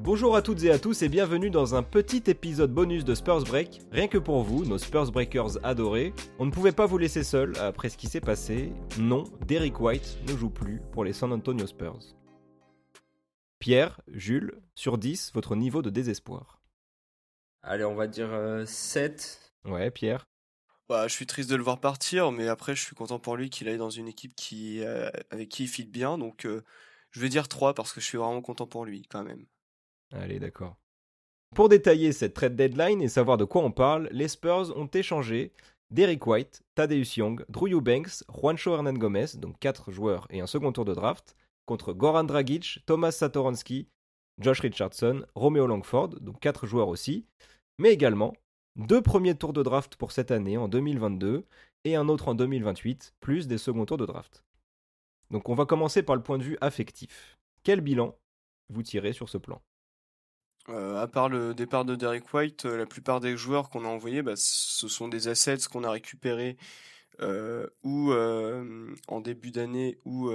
Bonjour à toutes et à tous et bienvenue dans un petit épisode bonus de Spurs Break. Rien que pour vous, nos Spurs Breakers adorés, on ne pouvait pas vous laisser seuls après ce qui s'est passé. Non, Derek White ne joue plus pour les San Antonio Spurs. Pierre, Jules, sur 10, votre niveau de désespoir. Allez, on va dire 7. Ouais, Pierre. Bah, je suis triste de le voir partir, mais après, je suis content pour lui qu'il aille dans une équipe qui, euh, avec qui il file bien. Donc, euh, je vais dire 3 parce que je suis vraiment content pour lui, quand même. Allez, d'accord. Pour détailler cette trade deadline et savoir de quoi on parle, les Spurs ont échangé Derek White, Tadeusz Young, Drew Eubanks, Juancho Hernan Gomez, donc 4 joueurs et un second tour de draft, contre Goran Dragic, Thomas Satoransky, Josh Richardson, Romeo Langford, donc 4 joueurs aussi, mais également deux premiers tours de draft pour cette année en 2022 et un autre en 2028, plus des seconds tours de draft. Donc on va commencer par le point de vue affectif. Quel bilan vous tirez sur ce plan? Euh, à part le départ de Derek White, euh, la plupart des joueurs qu'on a envoyés, bah, ce sont des assets qu'on a récupérés euh, ou en début d'année ou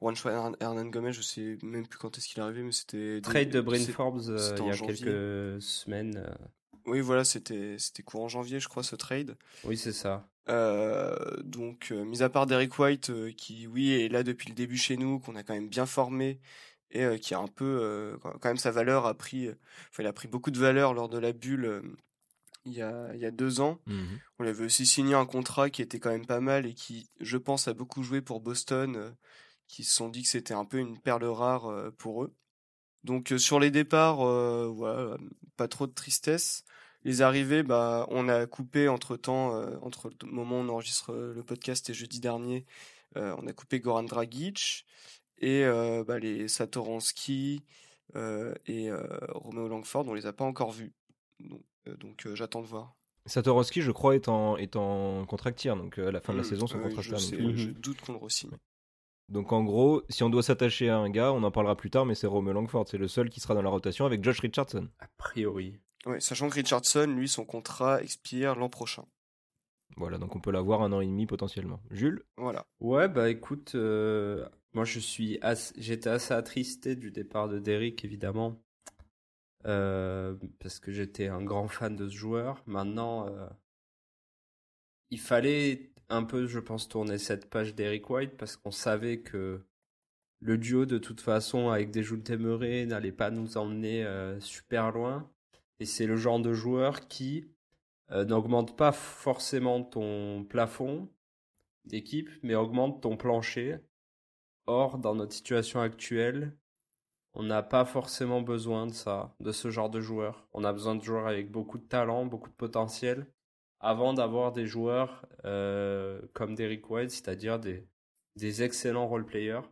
Juancho Hernan Gomez, je sais même plus quand est-ce qu'il est arrivé, mais c'était trade de Brain Forbes il y a quelques semaines. Oui, voilà, c'était c'était courant janvier, je crois, ce trade. Oui, c'est ça. donc, mis à part Derek White, qui oui est là depuis le début chez nous, qu'on a quand même bien formé et qui a un peu quand même sa valeur a pris, enfin, il a pris beaucoup de valeur lors de la bulle il y a, il y a deux ans. Mmh On avait aussi signé un contrat qui était quand même pas mal et qui, je pense, a beaucoup joué pour Boston, qui se sont dit que c'était un peu une perle rare pour eux. Donc sur les départs, voilà, pas trop de tristesse. Les arrivées, bah, on a coupé entre temps, entre le moment où on enregistre le podcast et jeudi dernier, on a coupé Goran Dragic et bah, les Satoransky et Romeo Langford, on les a pas encore vus. Donc, j'attends de voir. Satoransky, je crois, est en, est en donc à la fin de la mmh, saison, son contrat je, je doute qu'on le re-signe. Donc en gros, si on doit s'attacher à un gars, on en parlera plus tard, mais c'est Romeo Langford, c'est le seul qui sera dans la rotation avec Josh Richardson. A priori. Oui, sachant que Richardson, lui, son contrat expire l'an prochain. Voilà, donc on peut l'avoir un an et demi potentiellement. Jules? Voilà. Ouais, bah écoute, moi, je suis j'étais assez attristé du départ de Derrick, évidemment, euh, parce que j'étais un grand fan de ce joueur. Maintenant, euh, il fallait un peu, je pense, tourner cette page d'Eric White parce qu'on savait que le duo, de toute façon, avec des joues de n'allait pas nous emmener euh, super loin. Et c'est le genre de joueur qui n'augmente pas forcément ton plafond d'équipe, mais augmente ton plancher Or, dans notre situation actuelle, on n'a pas forcément besoin de ça, de ce genre de joueurs. On a besoin de joueurs avec beaucoup de talent, beaucoup de potentiel, avant d'avoir des joueurs euh, comme Derrick White, c'est-à-dire des, excellents role-players.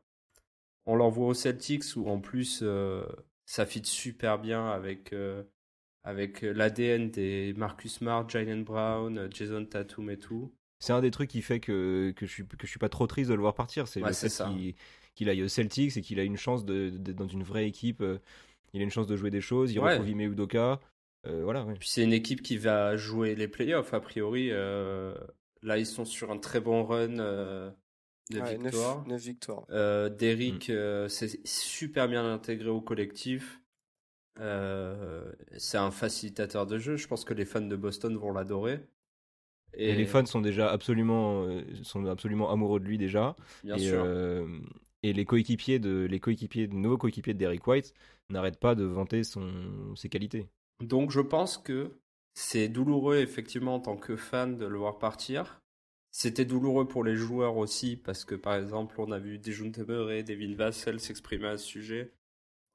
On l'envoie aux Celtics où en plus euh, ça fit super bien avec, euh, avec l'ADN des Marcus Smart, Jalen Brown, Jason Tatum et tout c'est un des trucs qui fait que, que, je suis, que je suis pas trop triste de le voir partir. C'est le fait qu'il aille au Celtics et qu'il a une chance d'être dans une vraie équipe. Euh, il a une chance de jouer des choses. Il retrouve Ime Udoka. Euh, voilà, Puis c'est une équipe qui va jouer les playoffs, a priori. Euh, là, ils sont sur un très bon run de victoires. 9, victoires. Derrick mm. s'est super bien intégré au collectif. c'est un facilitateur de jeu. Je pense que les fans de Boston vont l'adorer. Et... les fans sont déjà absolument, euh, sont absolument amoureux de lui déjà. Bien et, sûr. Euh, et les coéquipiers de, les coéquipiers, de nouveaux coéquipiers de Derek White n'arrêtent pas de vanter son, ses qualités. Donc je pense que c'est douloureux effectivement en tant que fan de le voir partir. C'était douloureux pour les joueurs aussi parce que par exemple on a vu Dejounte et Devin Vassell s'exprimer à ce sujet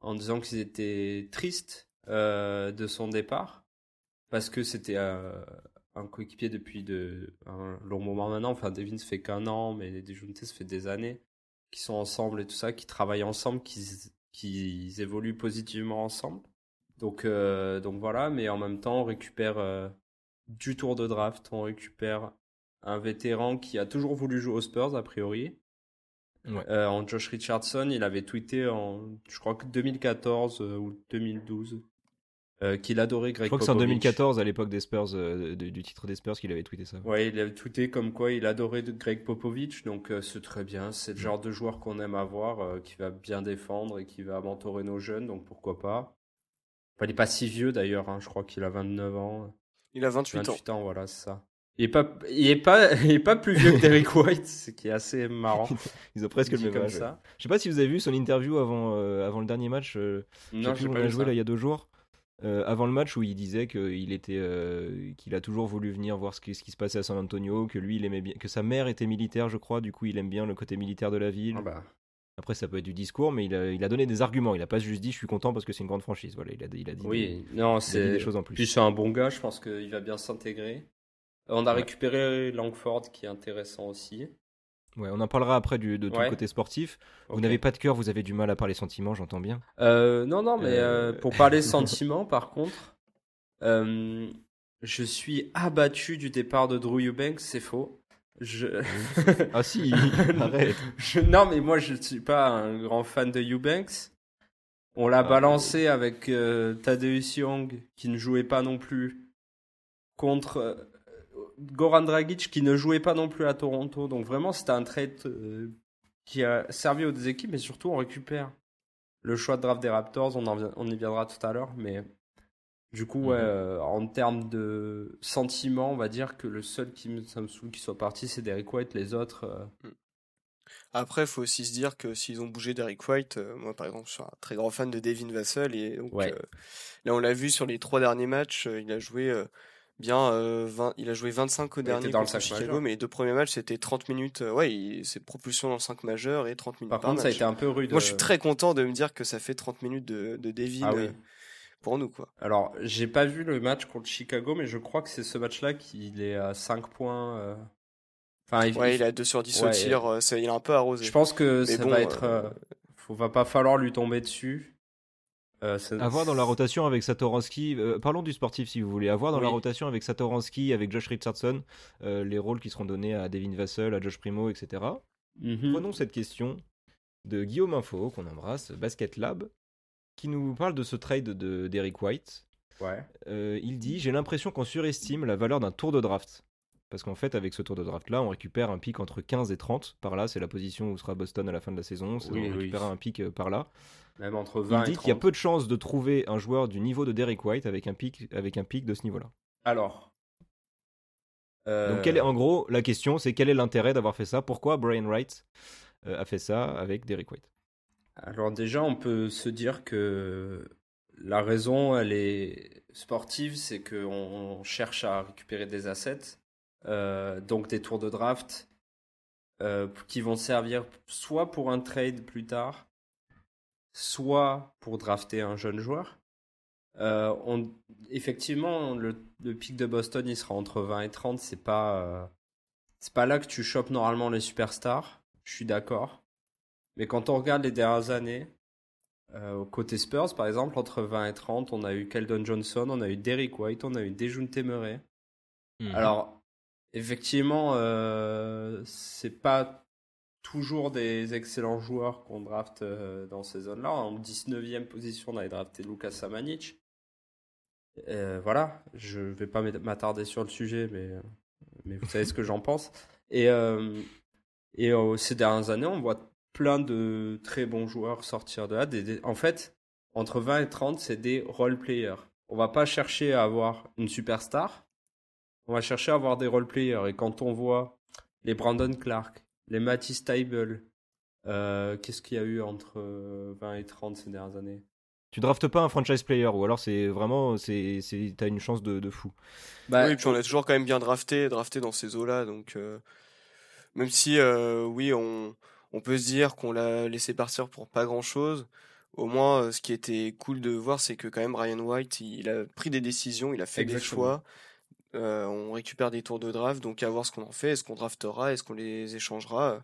en disant qu'ils étaient tristes euh, de son départ parce que c'était un coéquipier depuis de, un long moment maintenant. Enfin, Devin, ça fait qu'un an, mais Dejounte, ça fait des années qui sont ensemble et tout ça, qui travaillent ensemble, qui, qui évoluent positivement ensemble. Donc, euh, donc voilà, mais en même temps, on récupère euh, du tour de draft, on récupère un vétéran qui a toujours voulu jouer aux Spurs, a priori. Euh, en Josh Richardson, il avait tweeté en, je crois que 2014 ou 2012, euh, qu'il adorait Greg Je crois que c'est en Popovich. 2014, à l'époque des Spurs, euh, de- du titre des Spurs, qu'il avait tweeté ça. Ouais, il a tweeté comme quoi il adorait Greg Popovich, donc euh, c'est très bien. C'est le genre de joueur qu'on aime avoir, euh, qui va bien défendre et qui va mentorer nos jeunes, donc pourquoi pas. Enfin, il est pas si vieux d'ailleurs, hein, je crois qu'il a 29 ans. Il a 28 ans. 28 ans, voilà, c'est ça. Il est pas, il est pas, il est pas plus vieux que Derek White, ce qui est assez marrant. Ils ont presque le même âge. Je sais pas si vous avez vu son interview avant, euh, avant le dernier match. euh, je sais Non, où on pas a joué là il y a deux jours. Euh, avant le match où il disait qu'il était, euh, qu'il a toujours voulu venir voir ce qui, ce qui se passait à San Antonio, que lui il aimait bien, que sa mère était militaire, je crois. Du coup, il aime bien le côté militaire de la ville. Ah bah, Après, ça peut être du discours, mais il a, il a donné des arguments. Il a pas juste dit je suis content parce que c'est une grande franchise. Voilà, il a, il a dit, des, non, dit c'est. des choses en plus. Puis c'est un bon gars, je pense qu'il va bien s'intégrer. On a Ouais. récupéré Langford qui est intéressant aussi. Ouais, on en parlera après du, de tout Ouais. le côté sportif. Vous n'avez pas de cœur, vous avez du mal à parler sentiments, j'entends bien. Euh, non, non, mais Euh, euh, pour parler sentiments, par contre, euh, je suis abattu du départ de Drew Eubanks, c'est faux. Je... Ah si, arrête. je- Non, mais moi, je ne suis pas un grand fan de Eubanks. On l'a Ah, balancé avec Tadeusz Young, qui ne jouait pas non plus, contre Goran Dragic, qui ne jouait pas non plus à Toronto. Donc vraiment, c'était un trade euh, qui a servi aux deux équipes, mais surtout, on récupère le choix de draft des Raptors. On, en vient- on y viendra tout à l'heure, mais du coup, Mhm. euh, en termes de sentiments, on va dire que le seul qui saoule qui soit parti, c'est Derek White. Les autres, euh, Après, il faut aussi se dire que s'ils ont bougé Derek White, euh, moi par exemple, je suis un très grand fan de Devin Vassell et donc Ouais. euh, là on l'a vu sur les trois derniers matchs, il a joué bien, euh, 20, il a joué 25 au Il dernier dans contre Chicago, majeur. mais les deux premiers matchs c'était 30 minutes, euh, ouais, c'est propulsion dans le 5 majeur et 30 minutes par par contre, ça a match. été un peu rude. Moi je suis euh, très content de me dire que ça fait 30 minutes de, de Devin Ah oui. euh, pour nous quoi. Alors, j'ai pas vu le match contre Chicago, mais je crois que c'est ce match-là qu'il est à 5 points. euh, Enfin, il- Ouais, il- a 2 sur 10 Ouais, au tir, euh, ça, il a un peu arrosé. je pense que Mais ça bon, va être. euh, euh, faut, va pas falloir lui tomber dessus. Euh, Avoir dans la rotation avec Satoransky, euh, parlons du sportif si vous voulez, avoir dans la rotation avec Satoransky, avec Josh Richardson, euh, les rôles qui seront donnés à Devin Vassell, à Josh Primo, etc. Mhm. Prenons cette question de Guillaume Info, qu'on embrasse, Basket Lab, qui nous parle de ce trade de d'Eric White. Ouais. Euh, il dit J'ai l'impression qu'on surestime la valeur d'un tour de draft. Parce qu'en fait, avec ce tour de draft-là, on récupère un pic entre 15 et 30. Par là, c'est la position où sera Boston à la fin de la saison. Oui, on oui. récupérera un pic euh, par là. Même entre Il 20 et dit 30. qu'il y a peu de chances de trouver un joueur du niveau de Derek White avec un pic, avec un pic de ce niveau-là. Alors. euh, Donc, quel est, en gros, la question, c'est quel est l'intérêt d'avoir fait ça? Pourquoi Brian Wright euh, a fait ça avec Derek White? Alors déjà, on peut se dire que la raison, elle est sportive, c'est qu'on on cherche à récupérer des assets, euh, donc des tours de draft, euh, qui vont servir soit pour un trade plus tard, soit pour drafter un jeune joueur. Euh, on, effectivement, le, le pic de Boston, il sera entre 20 et 30. C'est pas, euh, c'est pas là que tu chopes normalement les superstars. Je suis d'accord. Mais quand on regarde les dernières années, euh, côté Spurs, par exemple, entre 20 et 30, on a eu Keldon Johnson, on a eu Derrick White, on a eu Dejounte Murray. Mhm. Alors, effectivement, euh, c'est pas toujours des excellents joueurs qu'on draft euh, dans ces zones-là. En 19e position, on avait drafté Lucas Samanic. Euh, voilà, je vais pas m'attarder sur le sujet, mais, vous savez ce que j'en pense. Et, euh, ces dernières années, on voit plein de très bons joueurs sortir de là. En fait, entre 20 et 30, c'est des role players. On va pas chercher à avoir une superstar. On va chercher à avoir des role players. Et quand on voit les Brandon Clark, les Matisse Taibel, euh, qu'est-ce qu'il y a eu entre euh, 20 et 30 ces dernières années? Tu draftes pas un franchise player, ou alors c'est vraiment, c'est, c'est, t'as une chance de, de fou. bah, oui, puis on a toujours quand même bien drafté, drafté dans ces eaux-là, donc euh, même si euh, oui, on, on peut se dire qu'on l'a laissé partir pour pas grand-chose, au moins euh, ce qui était cool de voir, c'est que quand même Ryan White, il a pris des décisions, il a fait des choix. Euh, on récupère des tours de draft, donc à voir ce qu'on en fait, est-ce qu'on draftera, est-ce qu'on les échangera, euh,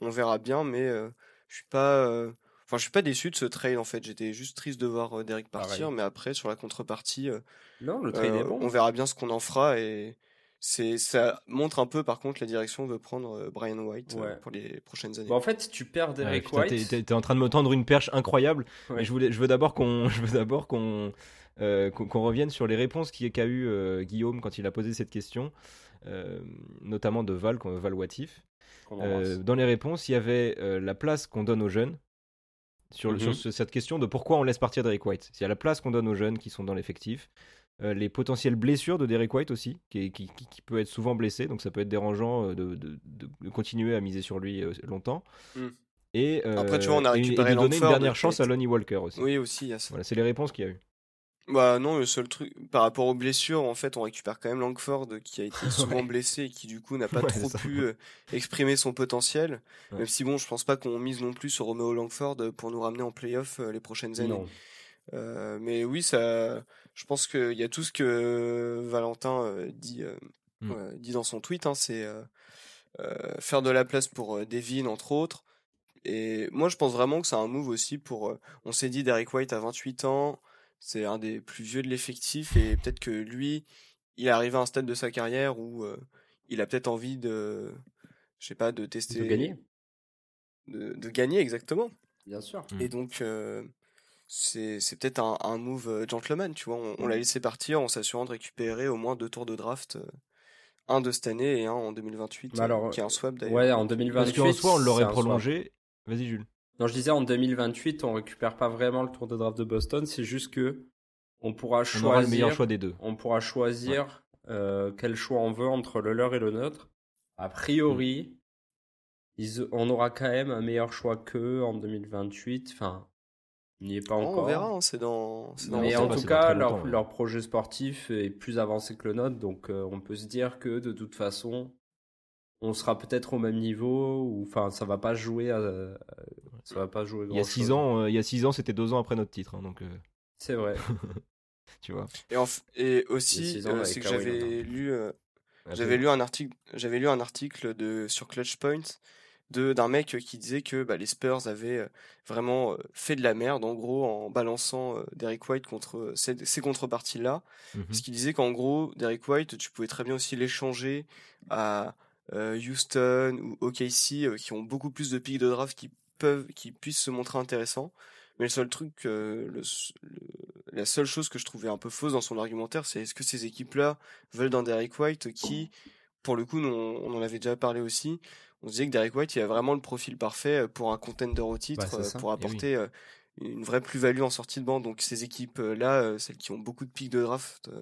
on verra bien, mais euh, je suis pas, euh, enfin je suis pas déçu de ce trade en fait. J'étais juste triste de voir euh, Derek partir, Pareil. mais après sur la contrepartie, euh, non, le trade est bon. On verra bien ce qu'on en fera et c'est ça montre un peu par contre la direction veut prendre euh, Brian White euh, Ouais. pour les prochaines années. Bah, en fait, tu perds Ouais, Derrick putain, t'es, White. t'es- t'es en train de me tendre une perche incroyable. Ouais. Mais je voulais, je veux d'abord qu'on, je veux d'abord qu'on, euh, qu'on revienne sur les réponses qu'a eu euh, Guillaume quand il a posé cette question, euh, notamment de Val, Val Watif. Euh, dans les réponses, il y avait euh, la place qu'on donne aux jeunes. Sur, Mhm. ce- cette question de pourquoi on laisse partir Derek White. Il y a la place qu'on donne aux jeunes qui sont dans l'effectif. Euh, les potentielles blessures de Derek White aussi, qui, qui- qui- qui peut être souvent blessé, donc ça peut être dérangeant de, de- de- de continuer à miser sur lui euh, longtemps. Mm. Et, Après, tu vois, on a et- et récupéré de donner une dernière chance à Lonnie Walker aussi. Oui, aussi. Voilà, c'est les réponses qu'il y a eu. Bah non, le seul truc, par rapport aux blessures, en fait, on récupère quand même Langford qui a été souvent Ouais. blessé et qui du coup n'a pas Ouais, trop pu euh, exprimer son potentiel. Ouais. Même si bon, je pense pas qu'on mise non plus sur Romeo Langford euh, pour nous ramener en playoff euh, les prochaines années. Euh, mais oui, ça, je pense qu'il y a tout ce que Valentin dit, euh, Mm. euh, dit dans son tweet, hein, c'est faire de la place pour Devin entre autres. Et moi, je pense vraiment que c'est un move aussi pour. on s'est dit Derek White à 28 ans, c'est un des plus vieux de l'effectif et peut-être que lui, il est arrivé à un stade de sa carrière où euh, il a peut-être envie de, je sais pas, de tester, De gagner, de, de gagner exactement. bien sûr. Mm. Et donc, euh, c'est c'est peut-être un, un move euh, gentleman, tu vois. On, on l'a laissé partir en s'assurant de récupérer au moins deux tours de draft, euh, un de cette année et un en 2028, Bah alors, euh, qui est un swap d'ailleurs. Ouais, en Parce 2028. qu'en soi, on l'aurait prolongé. Vas-y, Jules. Non, je disais en 2028, on récupère pas vraiment le tour de draft de Boston, c'est juste que on pourra On choisir. aura le meilleur choix des deux. On pourra choisir euh, quel choix on veut entre le leur et le nôtre. A priori, ils- on aura quand même un meilleur choix qu'eux en 2028. Enfin, il n'y est pas encore. on verra, hein, c'est dans. Mais en tout cas, longtemps, leur projet sportif est plus avancé que le nôtre, donc euh, on peut se dire que de toute façon, on sera peut-être au même niveau, ou enfin, ça va pas jouer, à- ça va pas jouer. Il y a grand-chose. 6 ans, euh, il y a six ans, c'était deux ans après notre titre, hein, donc euh, C'est vrai. tu vois. Et, en f- et Il y aussi, euh, c'est que j'avais Leonard. lu, euh, j'avais lu un article, j'avais lu un article de sur Clutch Point de d'un mec qui disait que bah, les Spurs avaient vraiment fait de la merde, en gros, en balançant euh, Derek White contre ces, ces contreparties-là. Mhm. Parce qu'il disait qu'en gros, Derek White, tu pouvais très bien aussi l'échanger à Houston ou OKC, qui ont beaucoup plus de pics de draft qui peuvent, qui puissent se montrer intéressants. Mais le seul truc, euh, le, s- le- la seule chose que je trouvais un peu fausse dans son argumentaire, c'est est-ce que ces équipes-là veulent d'un Derek White qui, pour le coup, nous, on, on en avait déjà parlé aussi. On se disait que Derek White, il a vraiment le profil parfait euh, pour un contender au titre, Bah, c'est euh, pour oui. Euh, une vraie plus-value en sortie de banc. Donc ces équipes-là, euh, celles qui ont beaucoup de pics de draft euh,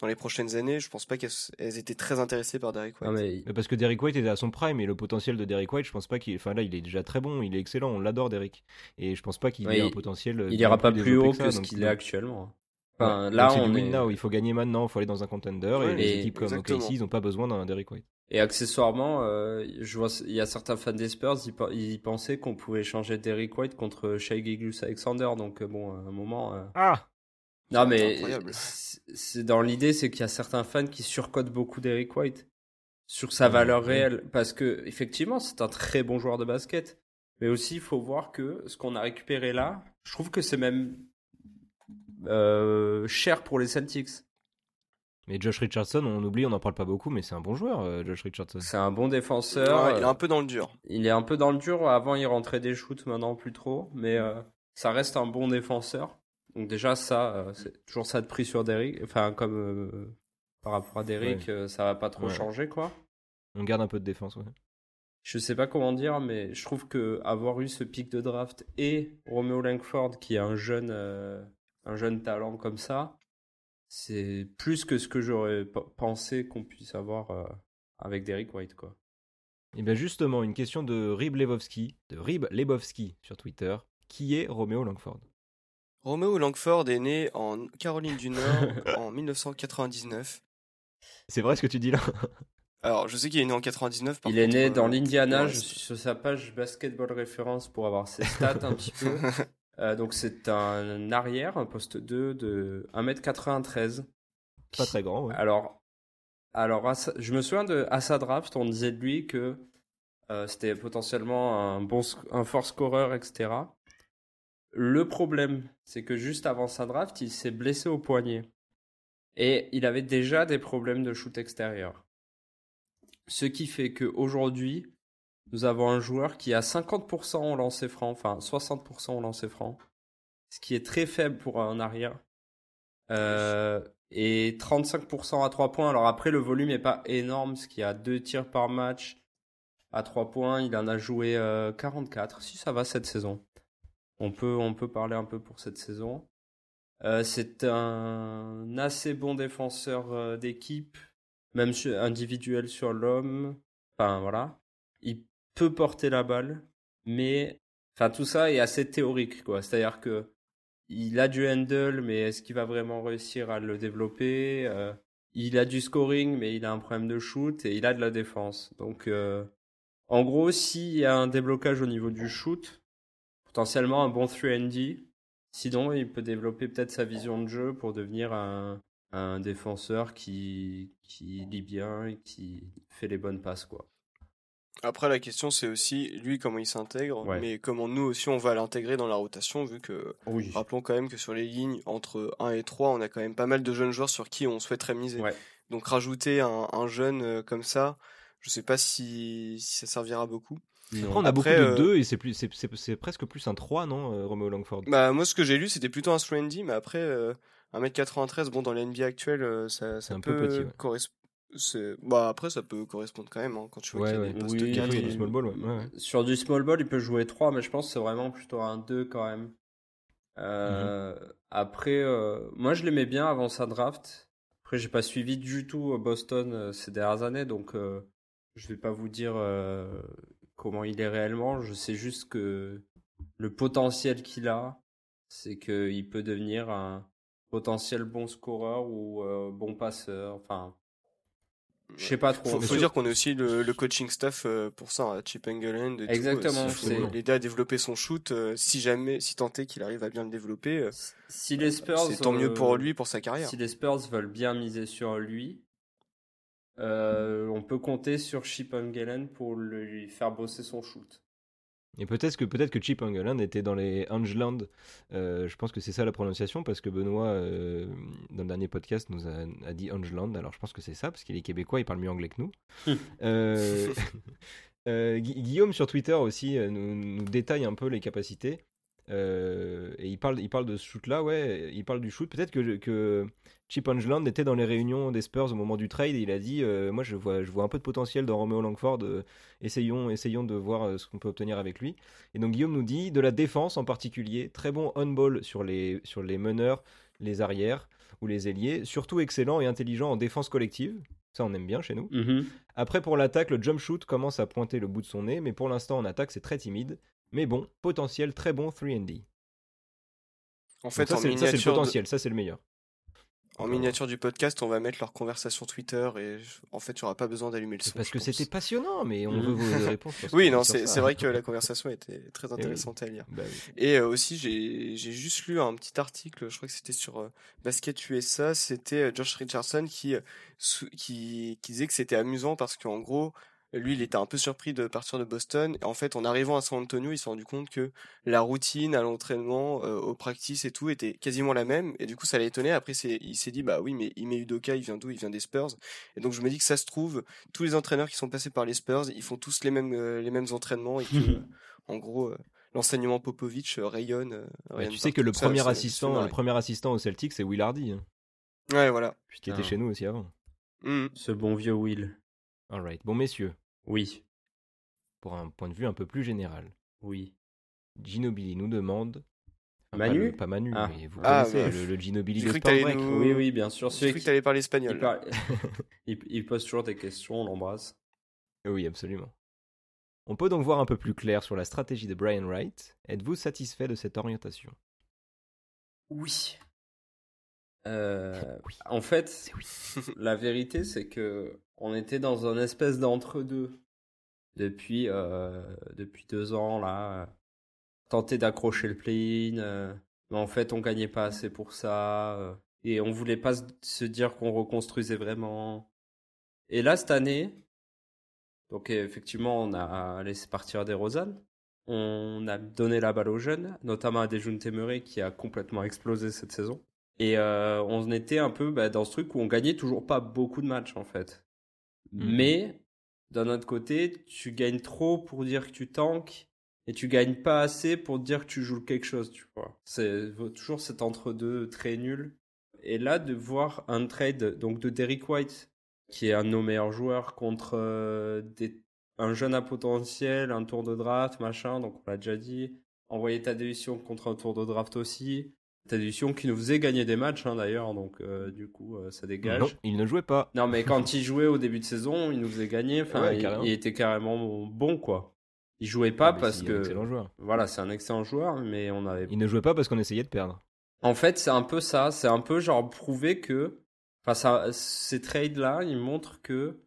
dans les prochaines années, je pense pas qu'elles elles étaient très intéressées par Derek White. Non, mais Mais parce que Derek White était à son prime et le potentiel de Derek White, je pense pas qu'il. Enfin là, il est déjà très bon, il est excellent, on l'adore, Derek. Et je pense pas qu'il Ouais, ait un il- potentiel. euh, il ira pas plus haut que ce qu'il est actuellement. Ouais. Enfin, là, on du est. win now, il faut gagner maintenant, il faut aller dans un contender. Ouais, et les équipes comme. OKC, ils n'ont pas besoin d'un Derek White. Et accessoirement, euh, je vois, il y a certains fans des Spurs, ils, pe- ils pensaient qu'on pouvait échanger Derrick White contre Shai Gilgeous-Alexander. Donc euh, bon, à un moment. euh, Ah Non, mais c'est dans l'idée, c'est qu'il y a certains fans qui surcotent beaucoup Derrick White sur sa valeur réelle, parce que effectivement, c'est un très bon joueur de basket. Mais aussi, il faut voir que ce qu'on a récupéré là, je trouve que c'est même euh, cher pour les Celtics. Mais Josh Richardson, on oublie, on n'en parle pas beaucoup, mais c'est un bon joueur, euh, Josh Richardson. C'est un bon défenseur. Ouais, il est un peu dans le dur. Il est un peu dans le dur. Avant, il rentrait des shoots, maintenant plus trop. Mais euh, ça reste un bon défenseur. Donc déjà, ça, euh, c'est toujours ça de prix sur Derrick. Enfin, comme euh, par rapport à Derrick, euh, ça va pas trop Ouais. changer, quoi. On garde un peu de défense, ouais. Je sais pas comment dire, mais je trouve que avoir eu ce pic de draft et Romeo Langford, qui est un jeune, euh, un jeune talent comme ça, c'est plus que ce que j'aurais pensé qu'on puisse avoir euh, avec Derrick White, quoi. Et bien justement, une question de Rib Lebowski, de Rib Lebowski sur Twitter. Qui est Romeo Langford? Romeo Langford est né en Caroline du Nord en 1999. C'est vrai ce que tu dis là? Alors, je sais qu'il est né en 99. par Il est né euh, dans l'Indiana. Je suis sur sa page basketball référence pour avoir ses stats un petit peu. Euh, donc c'est un arrière, un poste 2 de 1m93. Pas très grand, ouais. Alors, alors je me souviens de à sa draft, on disait de lui que euh, c'était potentiellement un bon, un fort scoreur, etc. Le problème, c'est que juste avant sa draft, il s'est blessé au poignet et il avait déjà des problèmes de shoot extérieur. Ce qui fait qu'aujourd'hui, nous avons un joueur qui a 50% au lancer franc, enfin 60% au lancer franc, ce qui est très faible pour un arrière. Euh, et 35% à 3 points. Alors après, le volume n'est pas énorme, parce qu'il y a deux tirs par match à 3 points. Il en a joué 44. Si ça va cette saison. On peut, on peut parler un peu pour cette saison. c'est un assez bon défenseur d'équipe, même individuel sur l'homme. Enfin voilà. Il peut porter la balle, mais enfin tout ça est assez théorique quoi. C'est-à-dire que il a du handle, mais est-ce qu'il va vraiment réussir à le développer euh, Il a du scoring, mais il a un problème de shoot et il a de la défense. Donc euh, en gros, s'il y a un déblocage au niveau du shoot, potentiellement un bon 3D. Sinon, il peut développer peut-être sa vision de jeu pour devenir un, un défenseur qui, qui lit bien et qui fait les bonnes passes quoi. Après, la question, c'est aussi lui comment il s'intègre, mais comment nous aussi on va l'intégrer dans la rotation, vu que rappelons quand même que sur les lignes entre 1 et 3, on a quand même pas mal de jeunes joueurs sur qui on souhaiterait miser. Donc rajouter un, jeune euh, comme ça, je sais pas si, ça servira beaucoup. Après, on a beaucoup de 2 euh, et c'est plus c'est presque plus un 3 non euh, Romeo Langford? Bah moi ce que j'ai lu c'était plutôt un 3 mais après 1m93 bon dans l'NBA actuelle ça, ça peut petit, bah après ça peut correspondre quand même hein, quand tu vois qu'il y a des postes oui, 4 du small ball sur du small ball il peut jouer 3 mais je pense que c'est vraiment plutôt un 2 quand même. Euh, mhm. après euh, moi je l'aimais bien avant sa draft. Après j'ai pas suivi du tout Boston euh, ces dernières années donc je vais pas vous dire comment il est réellement. Je sais juste que le potentiel qu'il a c'est qu'il peut devenir un potentiel bon scoreur ou bon passeur. Enfin je sais pas trop. Il faut, dire qu'on a aussi le, coaching staff euh, pour ça, à Chip Engeland. Exactement. Euh, l'aider à développer son shoot, euh, si jamais, si tant est qu'il arrive à bien le développer. Si les Spurs, c'est tant mieux pour lui, pour sa carrière. Si les Spurs veulent bien miser sur lui, on peut compter sur Chip Engeland pour lui faire bosser son shoot. Et peut-être que peut-être que Chip Engeland était dans les Angeland. Euh, je pense que c'est ça la prononciation parce que Benoît euh, dans le dernier podcast nous a, dit Angeland. Alors je pense que c'est ça parce qu'il est québécois, il parle mieux anglais que nous. euh, Guillaume sur Twitter aussi nous, nous, détaille un peu les capacités. Et il parle, il parle de ce shoot-là, ouais, il parle du shoot. Peut-être que, que Chip Angeland était dans les réunions des Spurs au moment du trade et il a dit euh, Moi, je vois, je vois un peu de potentiel dans Romeo Langford, euh, essayons, essayons de voir ce qu'on peut obtenir avec lui. Et donc, Guillaume nous dit De la défense en particulier, très bon on-ball sur les, sur les meneurs, les arrières ou les ailiers, surtout excellent et intelligent en défense collective. Ça, on aime bien chez nous. Mm-hmm. Après, pour l'attaque, le jump shoot commence à pointer le bout de son nez, mais pour l'instant, en attaque, c'est très timide. Mais bon, potentiel très bon 3D. En fait, ça, c'est le potentiel, ça c'est le meilleur. En miniature du podcast, on va mettre leur conversation Twitter et en fait, tu n'auras pas besoin d'allumer le son. Parce que c'était passionnant, mais on veut vos réponses. oui, non, c'est vrai que la conversation était très eh intéressante à lire. Bah et euh, aussi, j'ai juste lu un petit article, je crois que c'était sur euh, Basket USA, c'était euh, Josh Richardson qui, qui, qui disait que c'était amusant parce qu'en gros, lui, il était un peu surpris de partir de Boston. Et en fait, en arrivant à San Antonio, il s'est rendu compte que la routine à l'entraînement, euh, au practice et tout était quasiment la même. Et du coup, ça l'a étonné. Après, il s'est dit, bah oui, mais il met Udoka, il vient d'où? Il vient des Spurs. Et donc, je me dis que ça se trouve, tous les entraîneurs qui sont passés par les Spurs, ils font tous les mêmes, euh, les mêmes entraînements et que, en gros, euh, l'enseignement Popovic rayonne. tu sais que le premier assistant, le premier assistant au Celtic, c'est Will Hardy. Hein. Ouais, voilà. Qui était chez nous aussi avant. Mmh. Ce bon vieux Will. Alright. Bon, messieurs. Oui. Pour un point de vue un peu plus général. Oui. Ginobili nous demande. Manu Pas, Manu, ah. mais vous ah, connaissez le, Ginobili de Sport Oui, oui, bien sûr. J'ai cru que tu allais parler espagnol. Il, pose toujours des questions, on l'embrasse. Oui, absolument. On peut donc voir un peu plus clair sur la stratégie de Brian Wright. Êtes-vous satisfait de cette orientation? Oui. Euh, en fait, la vérité, c'est que on était dans un espèce d'entre-deux depuis euh, depuis deux ans là, tenter d'accrocher le play-in, euh, mais en fait, on gagnait pas assez pour ça et on voulait pas se dire qu'on reconstruisait vraiment. Et là, cette année, donc effectivement, on a laissé partir des Rosanne. On a donné la balle aux jeunes, notamment à Dejun Temeré qui a complètement explosé cette saison. Et euh, on était un peu bah, dans ce truc où on gagnait toujours pas beaucoup de matchs en fait. Mmh. Mais d'un autre côté, tu gagnes trop pour dire que tu tankes et tu gagnes pas assez pour dire que tu joues quelque chose, tu vois. C'est toujours cet entre-deux très nul. Et là, de voir un trade donc de Derrick White, qui est un de nos meilleurs joueurs, contre euh, un jeune à potentiel, un tour de draft, machin, donc on l'a déjà dit. Envoyer ta démission contre un tour de draft aussi. Ta démission qui nous faisait gagner des matchs hein, d'ailleurs, donc euh, du coup euh, ça dégage. Non, il ne jouait pas. Non, mais quand il jouait au début de saison, il nous faisait gagner. Enfin, il, était carrément bon, quoi. Il jouait pas ah, parce que. excellent joueur. Voilà, c'est un excellent joueur, mais on avait. Il ne jouait pas parce qu'on essayait de perdre. En fait, c'est un peu ça. C'est un peu genre prouver que. Enfin, ça, ces trades-là, ils montrent que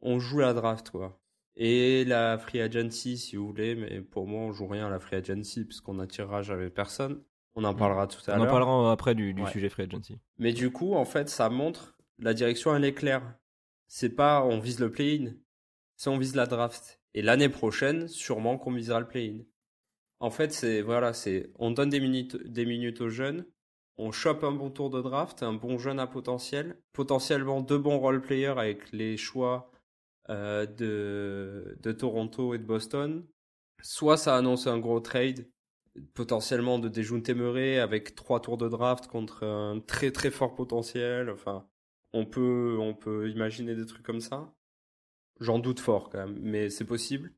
on joue la draft, quoi. Et la free agency, si vous voulez, mais pour moi, on joue rien à la free agency puisqu'on n'attirera jamais personne. On en parlera tout à l'heure. On en parlera après du, sujet free agency. Mais du coup, en fait, ça montre la direction, elle est claire. C'est pas on vise le play-in, c'est on vise la draft. Et l'année prochaine, sûrement qu'on visera le play-in. En fait, c'est voilà, c'est on donne des minutes, des minutes aux jeunes, on chope un bon tour de draft, un bon jeune à potentiel, potentiellement deux bons role players avec les choix euh, de, de Toronto et de Boston. Soit ça annonce un gros trade, potentiellement de Dejounte Murray avec trois tours de draft contre un très très fort potentiel. Enfin, on peut, on peut imaginer des trucs comme ça. J'en doute fort quand même, mais c'est possible.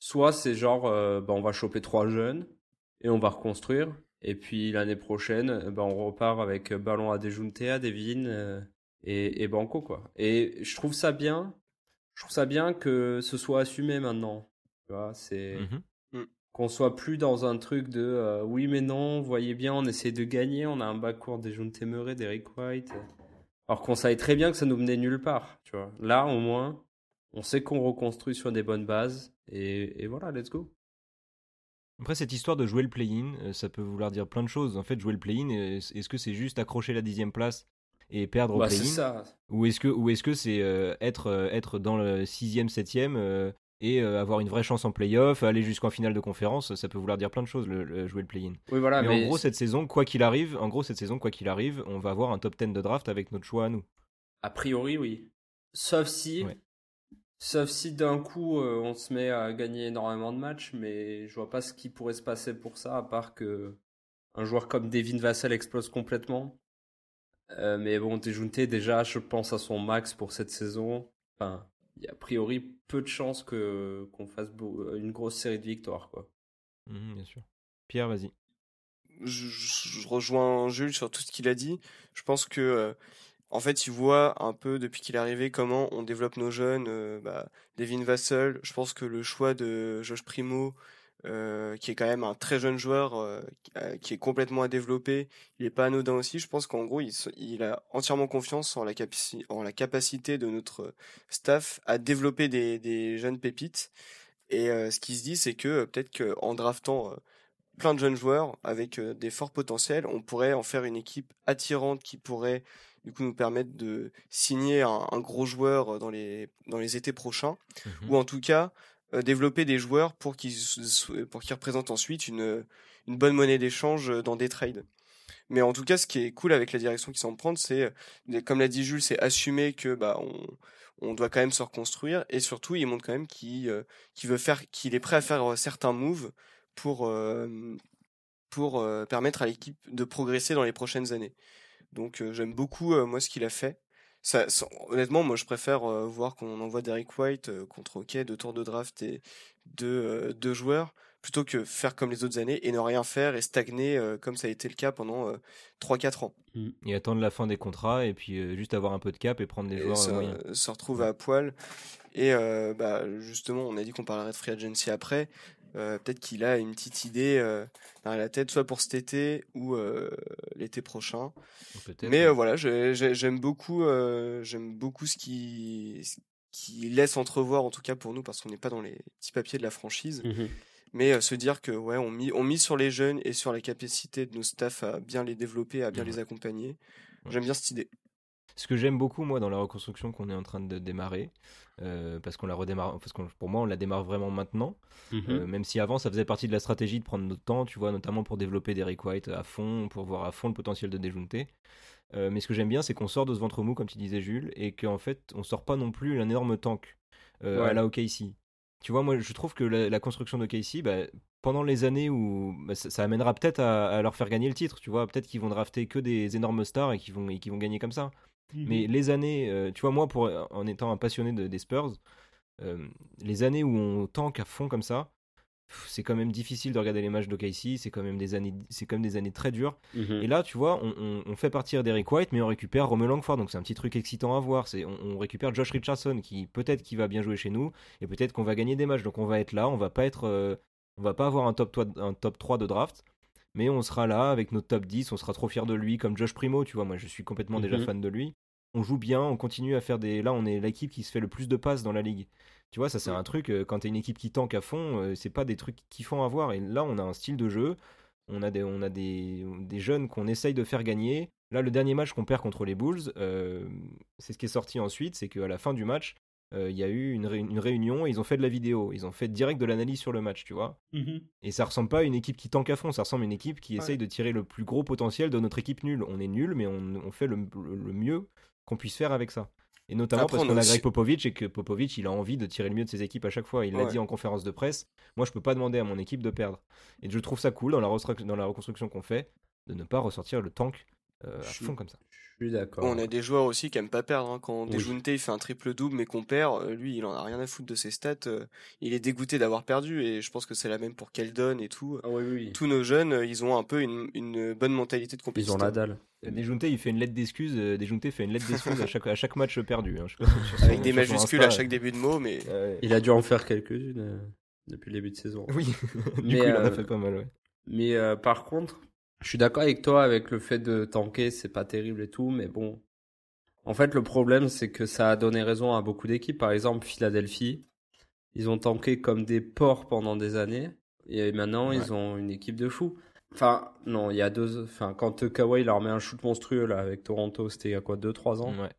Soit c'est genre, euh, bah, on va choper trois jeunes et on va reconstruire. Et puis l'année prochaine, bah, on repart avec ballon à Dejounte, à Devin euh, et, et Banco quoi. Et je trouve ça bien. Je trouve ça bien que ce soit assumé maintenant. Tu vois, c'est mmh qu'on soit plus dans un truc de euh, oui mais non, voyez bien, on essaie de gagner, on a un backcourt des Jeunes Téméré, d'Eric White. Alors qu'on savait très bien que ça nous menait nulle part, tu vois. Là, au moins, on sait qu'on reconstruit sur des bonnes bases et, voilà, let's go. Après, cette histoire de jouer le play-in, euh, ça peut vouloir dire plein de choses. En fait, jouer le play-in, est-ce que c'est juste accrocher la dixième place et perdre au bah, play-in Ou est-ce que, ou est-ce que c'est euh, être, être dans le sixième, septième et euh, avoir une vraie chance en playoff, aller jusqu'en finale de conférence, ça peut vouloir dire plein de choses, le, jouer le play-in. Oui, voilà, mais, en gros, cette saison, quoi qu'il arrive, en gros, cette saison, quoi qu'il arrive, on va avoir un top 10 de draft avec notre choix à nous. A priori, oui. Sauf si, sauf si d'un coup, euh, on se met à gagner énormément de matchs, mais je vois pas ce qui pourrait se passer pour ça, à part que un joueur comme Devin Vassell explose complètement. Euh, mais bon, Tejunte, déjà, je pense à son max pour cette saison. Enfin, il y a a priori peu de chances que qu'on fasse une grosse série de victoires quoi. Mmh, bien sûr. Pierre, vas-y. Je, rejoins Jules sur tout ce qu'il a dit. Je pense que euh, en fait, il voit un peu depuis qu'il est arrivé comment on développe nos jeunes. Euh, bah, Devin Vassell, je pense que le choix de Josh Primo, euh, qui est quand même un très jeune joueur, euh, euh, qui est complètement à développer. Il est pas anodin aussi. Je pense qu'en gros, il, il, a entièrement confiance en la, en la capacité de notre staff à développer des, des jeunes pépites. Et ce qui se dit, c'est que peut-être qu'en draftant plein de jeunes joueurs avec des forts potentiels, on pourrait en faire une équipe attirante qui pourrait du coup nous permettre de signer un, un gros joueur dans les dans les étés prochains, mmh ou en tout cas développer des joueurs pour qu'ils qu'ils représentent ensuite une bonne monnaie d'échange dans des trades. Mais en tout cas, ce qui est cool avec la direction qui s'en prend, c'est comme l'a dit Jules, c'est assumer que bah on doit quand même se reconstruire et surtout il montre quand même qu'il euh, veut faire qu'il est prêt à faire euh, certains moves pour permettre à l'équipe de progresser dans les prochaines années. Donc j'aime beaucoup moi ce qu'il a fait ça, honnêtement, moi je préfère euh, voir qu'on envoie Derek White euh, contre OK, deux tours de draft et deux, euh, deux joueurs, plutôt que faire comme les autres années et ne rien faire et stagner comme ça a été le cas pendant 3-4 ans. Mmh. Et attendre la fin des contrats et puis juste avoir un peu de cap et prendre des joueurs. Se, se retrouver à poil. Et bah, justement, on a dit qu'on parlerait de free agency après. Euh, peut-être qu'il a une petite idée euh, dans la tête, soit pour cet été ou euh, l'été prochain. Mais voilà, j'aime beaucoup, j'aime beaucoup ce qui, qui laisse entrevoir, en tout cas pour nous, parce qu'on n'est pas dans les petits papiers de la franchise. Mmh Mais se dire que ouais, on mise on sur les jeunes et sur la capacité de nos staffs à bien les développer, à bien les accompagner. J'aime bien cette idée. Ce que j'aime beaucoup, moi, dans la reconstruction qu'on est en train de démarrer, euh, parce qu'on la redémarre, parce que pour moi, on la démarre vraiment maintenant, mhm. euh, même si avant, ça faisait partie de la stratégie de prendre notre temps, tu vois, notamment pour développer Derek White à fond, pour voir à fond le potentiel de déjounter. Euh, mais ce que j'aime bien, c'est qu'on sort de ce ventre mou, comme tu disais, Jules, et qu'en fait, on sort pas non plus un énorme tank à la OKC. Tu vois, moi, je trouve que la, construction de OKC, bah, pendant les années où bah, ça, ça amènera peut-être à, à leur faire gagner le titre, tu vois. Peut-être qu'ils vont drafter que des énormes stars et qu'ils vont, et qu'ils vont gagner comme ça. Mais les années, euh, tu vois, moi, pour, en étant un passionné de- des Spurs, euh, les années où on tank à fond comme ça, c'est quand même difficile de regarder les matchs d'OKC. C'est quand même des années, c'est quand même des années très dures. Mhm. Et là, tu vois, on, on- on fait partir d'Eric White, mais on récupère Romeo Langford, donc c'est un petit truc excitant à voir. C'est, on, on récupère Josh Richardson, qui peut-être qui va bien jouer chez nous, et peut-être qu'on va gagner des matchs. Donc on va être là, on va pas être, euh, on va pas avoir un top, 3, un top 3 de draft, mais on sera là avec notre top 10, on sera trop fier de lui, comme Josh Primo, tu vois. Moi, je suis complètement déjà Mhm. fan de lui. On joue bien, on continue à faire des. Là, on est l'équipe qui se fait le plus de passes dans la ligue. Tu vois, ça c'est Mm. un truc, euh, quand t'es une équipe qui tank à fond, euh, c'est pas des trucs kiffants à voir. Et là, on a un style de jeu, on a des, on a des, des jeunes qu'on essaye de faire gagner. Là, le dernier match qu'on perd contre les Bulls, euh, c'est ce qui est sorti ensuite, c'est qu'à la fin du match, euh, il y a eu une, ré- une réunion et ils ont fait de la vidéo. Ils ont fait direct de l'analyse sur le match, tu vois. Mhm. Et ça ressemble pas à une équipe qui tank à fond, ça ressemble à une équipe qui Ouais. essaye de tirer le plus gros potentiel de notre équipe nulle. On est nul, mais on, on fait le, le- le mieux qu'on puisse faire avec ça. Et notamment Après, parce qu'on a Greg Popovich et que Popovich, il a envie de tirer le mieux de ses équipes à chaque fois. Il l'a dit en conférence de presse. Moi, je peux pas demander à mon équipe de perdre. Et je trouve ça cool dans la, dans la reconstruction qu'on fait de ne pas ressortir le tank euh, à Je suis- fond comme ça. Je suis d'accord. On a des joueurs aussi qui aiment pas perdre. hein. Quand Oui. Il fait un triple double mais qu'on perd, euh, lui il en a rien à foutre de ses stats. euh, Il est dégoûté d'avoir perdu et je pense que c'est la même pour Keldon et tout. Ah oui, oui. Tous nos jeunes, euh, ils ont un peu une, une bonne mentalité de Ils compétition. ont la dalle. Dejounte, il fait une lettre d'excuse. Dejounte fait une lettre d'excuse à chaque, à chaque match perdu. hein. Je sais pas, sur son- Avec des majuscules Insta, à chaque début de mot, mais euh, Il a dû en faire quelques-unes depuis le début de saison. Oui, du Mais, coup, il en a fait pas mal, ouais. Mais euh, par contre, je suis d'accord avec toi avec le fait de tanker, c'est pas terrible et tout, mais bon. En fait, le problème, c'est que ça a donné raison à beaucoup d'équipes. Par exemple, Philadelphie, ils ont tanké comme des porcs pendant des années, et maintenant, Ouais. ils ont une équipe de fous. Enfin, non, il y a deux. Enfin, quand Kawhi leur met un shoot monstrueux là avec Toronto, c'était il y a quoi, 2-3 ans? Ouais.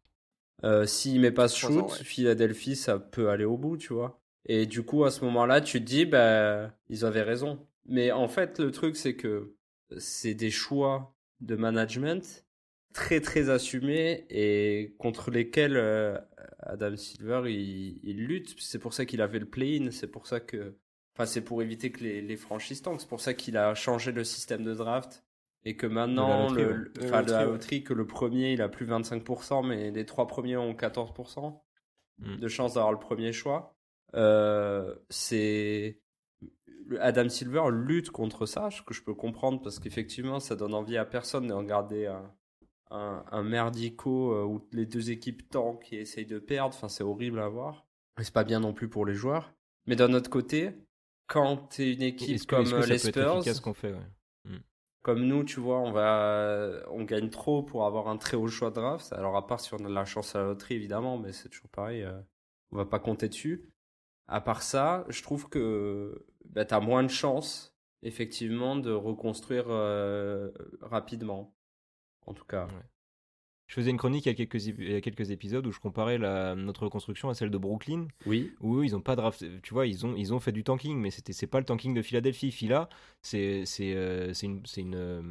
Euh, S'il met pas ce shoot, ans, ouais. Philadelphie, ça peut aller au bout, tu vois. Et du coup, à ce moment-là, tu te dis, bah, ils avaient raison. Mais en fait, le truc, c'est que c'est des choix de management très, très assumés et contre lesquels euh, Adam Silver, il, il lutte. C'est pour ça qu'il avait le play-in. C'est pour ça que. Enfin, c'est pour éviter que les, les franchises tankent. C'est pour ça qu'il a changé le système de draft. Et que maintenant, le, enfin, de la loterie, ouais. loterie, que le premier, il a plus 25%, mais les trois premiers ont 14% Mm. de chance d'avoir le premier choix. Euh, c'est Adam Silver lutte contre ça, ce que je peux comprendre parce qu'effectivement, ça donne envie à personne de regarder un, un, un merdico euh, où les deux équipes tankent et essayent de perdre. Enfin, c'est horrible à voir. Et c'est pas bien non plus pour les joueurs. Mais d'un autre côté, quand t'es une équipe comme que euh, les Spurs, fait ouais. comme nous, tu vois, on va, on gagne trop pour avoir un très haut choix de draft. Alors à part si on a de la chance à la loterie, évidemment, mais c'est toujours pareil, euh, on va pas compter dessus. À part ça, je trouve que bah, t'as moins de chances, effectivement, de reconstruire euh, rapidement. En tout cas. Je faisais une chronique il y a quelques, ép- il y a quelques épisodes où je comparais la, notre reconstruction à celle de Brooklyn, Oui. où ils ont pas draft, tu vois, ils ont, ils ont fait du tanking, mais c'était, c'est pas le tanking de Philadelphie. Phila, c'est, c'est, euh, c'est une, c'est une, euh,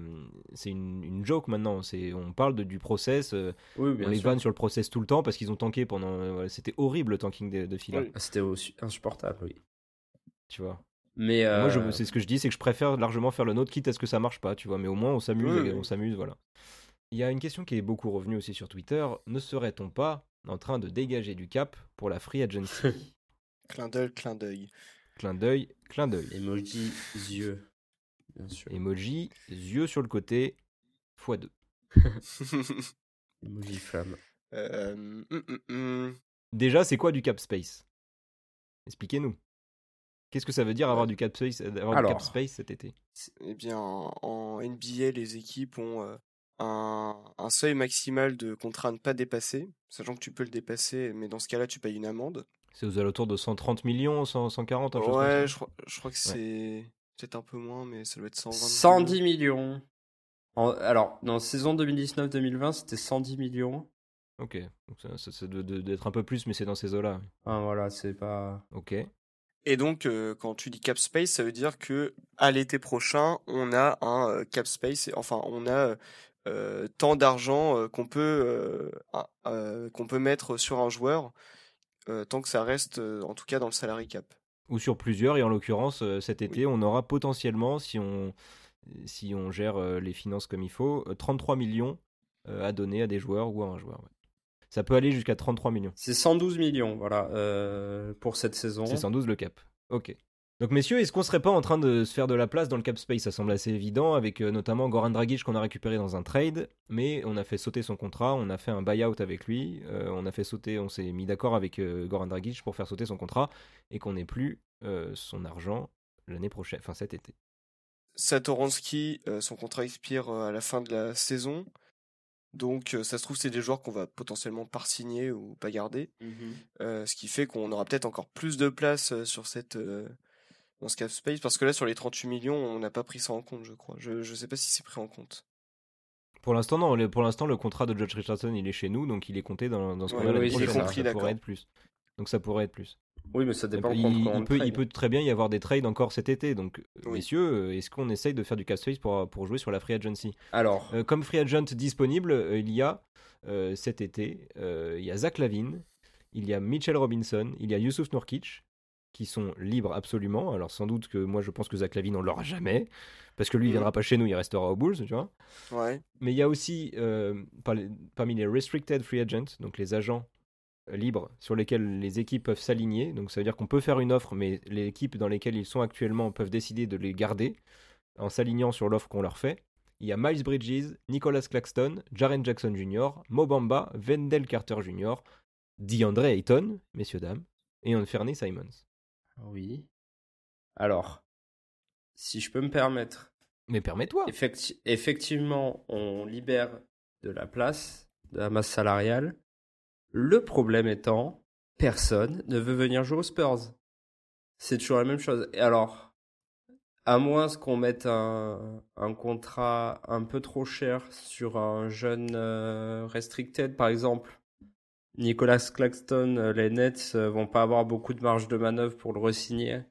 c'est une, une joke maintenant. C'est, on parle de, du process, euh, Oui, on bien les sûr. vanne sur le process tout le temps parce qu'ils ont tanké pendant, euh, voilà, c'était horrible le tanking de, de Phila, Oui. C'était insupportable, oui. tu vois. Mais Moi, c'est ce que je dis, c'est que je préfère largement faire le nôtre, quitte à ce que ça marche pas, tu vois. Mais au moins, on s'amuse, oui. on s'amuse, voilà. Il y a une question qui est beaucoup revenue aussi sur Twitter. Ne serait-on pas en train de dégager du cap pour la free agency clin d'œil, clin d'œil. Clin d'œil, clin d'œil. emoji yeux, bien sûr. Emoji, yeux sur le côté, x2. Emoji flamme. Euh, hum, hum, hum. Déjà, c'est quoi du cap space? Expliquez-nous. Qu'est-ce que ça veut dire avoir du cap space, avoir du cap space cet été? Eh bien, en en NBA, les équipes ont euh, un, un seuil maximal de contrat à ne pas dépasser, sachant que tu peux le dépasser, mais dans ce cas-là, tu payes une amende. C'est aux alentours de 130 millions, 100, 140, un chose comme ça Ouais, je crois, je crois que c'est peut-être un peu moins, mais ça doit être 120. 110 millions. En- alors, dans saison 2019-2020, c'était 110 millions. Ok, donc ça, ça, ça doit d'être un peu plus, mais c'est dans ces eaux-là. Ah, voilà, c'est pas. Ok. Et donc, euh, quand tu dis cap space, ça veut dire que à l'été prochain, on a un euh, cap space, enfin, on a euh, tant d'argent euh, qu'on peut euh, euh, qu'on peut mettre sur un joueur, euh, tant que ça reste, euh, en tout cas, dans le salary cap. ou sur plusieurs. Et en l'occurrence, euh, cet été, on aura potentiellement, si on, si on gère euh, les finances comme il faut, euh, 33 millions euh, à donner à des joueurs ou à un joueur. ouais. Ça peut aller jusqu'à 33 millions. C'est 112 millions, voilà, euh, pour cette saison. C'est 112 le cap. Ok. Donc messieurs, est-ce qu'on serait pas en train de se faire de la place dans le cap space? Ça semble assez évident, avec euh, notamment Goran Dragic qu'on a récupéré dans un trade, mais on a fait sauter son contrat, on a fait un buyout avec lui, euh, on a fait sauter, on s'est mis d'accord avec euh, Goran Dragic pour faire sauter son contrat et qu'on n'ait plus euh, son argent l'année prochaine, enfin cet été. Satoransky, euh, son contrat expire à la fin de la saison. Donc, euh, ça se trouve, c'est des joueurs qu'on va potentiellement pas signer ou pas garder. Mhm. Euh, ce qui fait qu'on aura peut-être encore plus de place euh, sur cette, euh, dans ce cap space. Parce que là, sur les 38 millions, on n'a pas pris ça en compte, je crois. Je, je sais pas si c'est pris en compte. Pour l'instant, non. Pour l'instant, le contrat de Judge Richardson, il est chez nous, donc il est compté dans, dans ce qu'on Ouais, a l'année oui, ça. Pourrait être plus. Donc ça pourrait être plus. Oui, mais ça dépend il, peut, il peut très bien y avoir des trades encore cet été. Donc, Oui. messieurs, euh, est-ce qu'on essaye de faire du cap space pour, pour jouer sur la free agency? Alors, Euh, Comme free agent disponible, euh, il y a euh, cet été, euh, il y a Zach Lavine, il y a Mitchell Robinson, il y a Yusuf Nurkic, qui sont libres absolument. Alors sans doute que moi je pense que Zach Lavine on l'aura jamais, parce que lui il Mhm. viendra pas chez nous, il restera aux Bulls, tu vois. Ouais. Mais il y a aussi euh, parmi les restricted free agents, donc les agents libres sur lesquels les équipes peuvent s'aligner. Donc ça veut dire qu'on peut faire une offre, mais les équipes dans lesquelles ils sont actuellement peuvent décider de les garder en s'alignant sur l'offre qu'on leur fait. Il y a Miles Bridges, Nicholas Claxton, Jaren Jackson Jr., Mobamba, Wendell Carter Jr., DeAndre Ayton, messieurs dames, et Anthony Simons. Oui. Alors, si je peux me permettre, Mais permets-toi. effecti- effectivement, on libère de la place, de la masse salariale. Le problème étant, personne ne veut venir jouer aux Spurs. C'est toujours la même chose. Et alors, à moins qu'on mette un, un contrat un peu trop cher sur un jeune euh, restricted, par exemple, Nicolas Claxton, euh, les Nets euh, vont pas avoir beaucoup de marge de manœuvre pour le re-signer.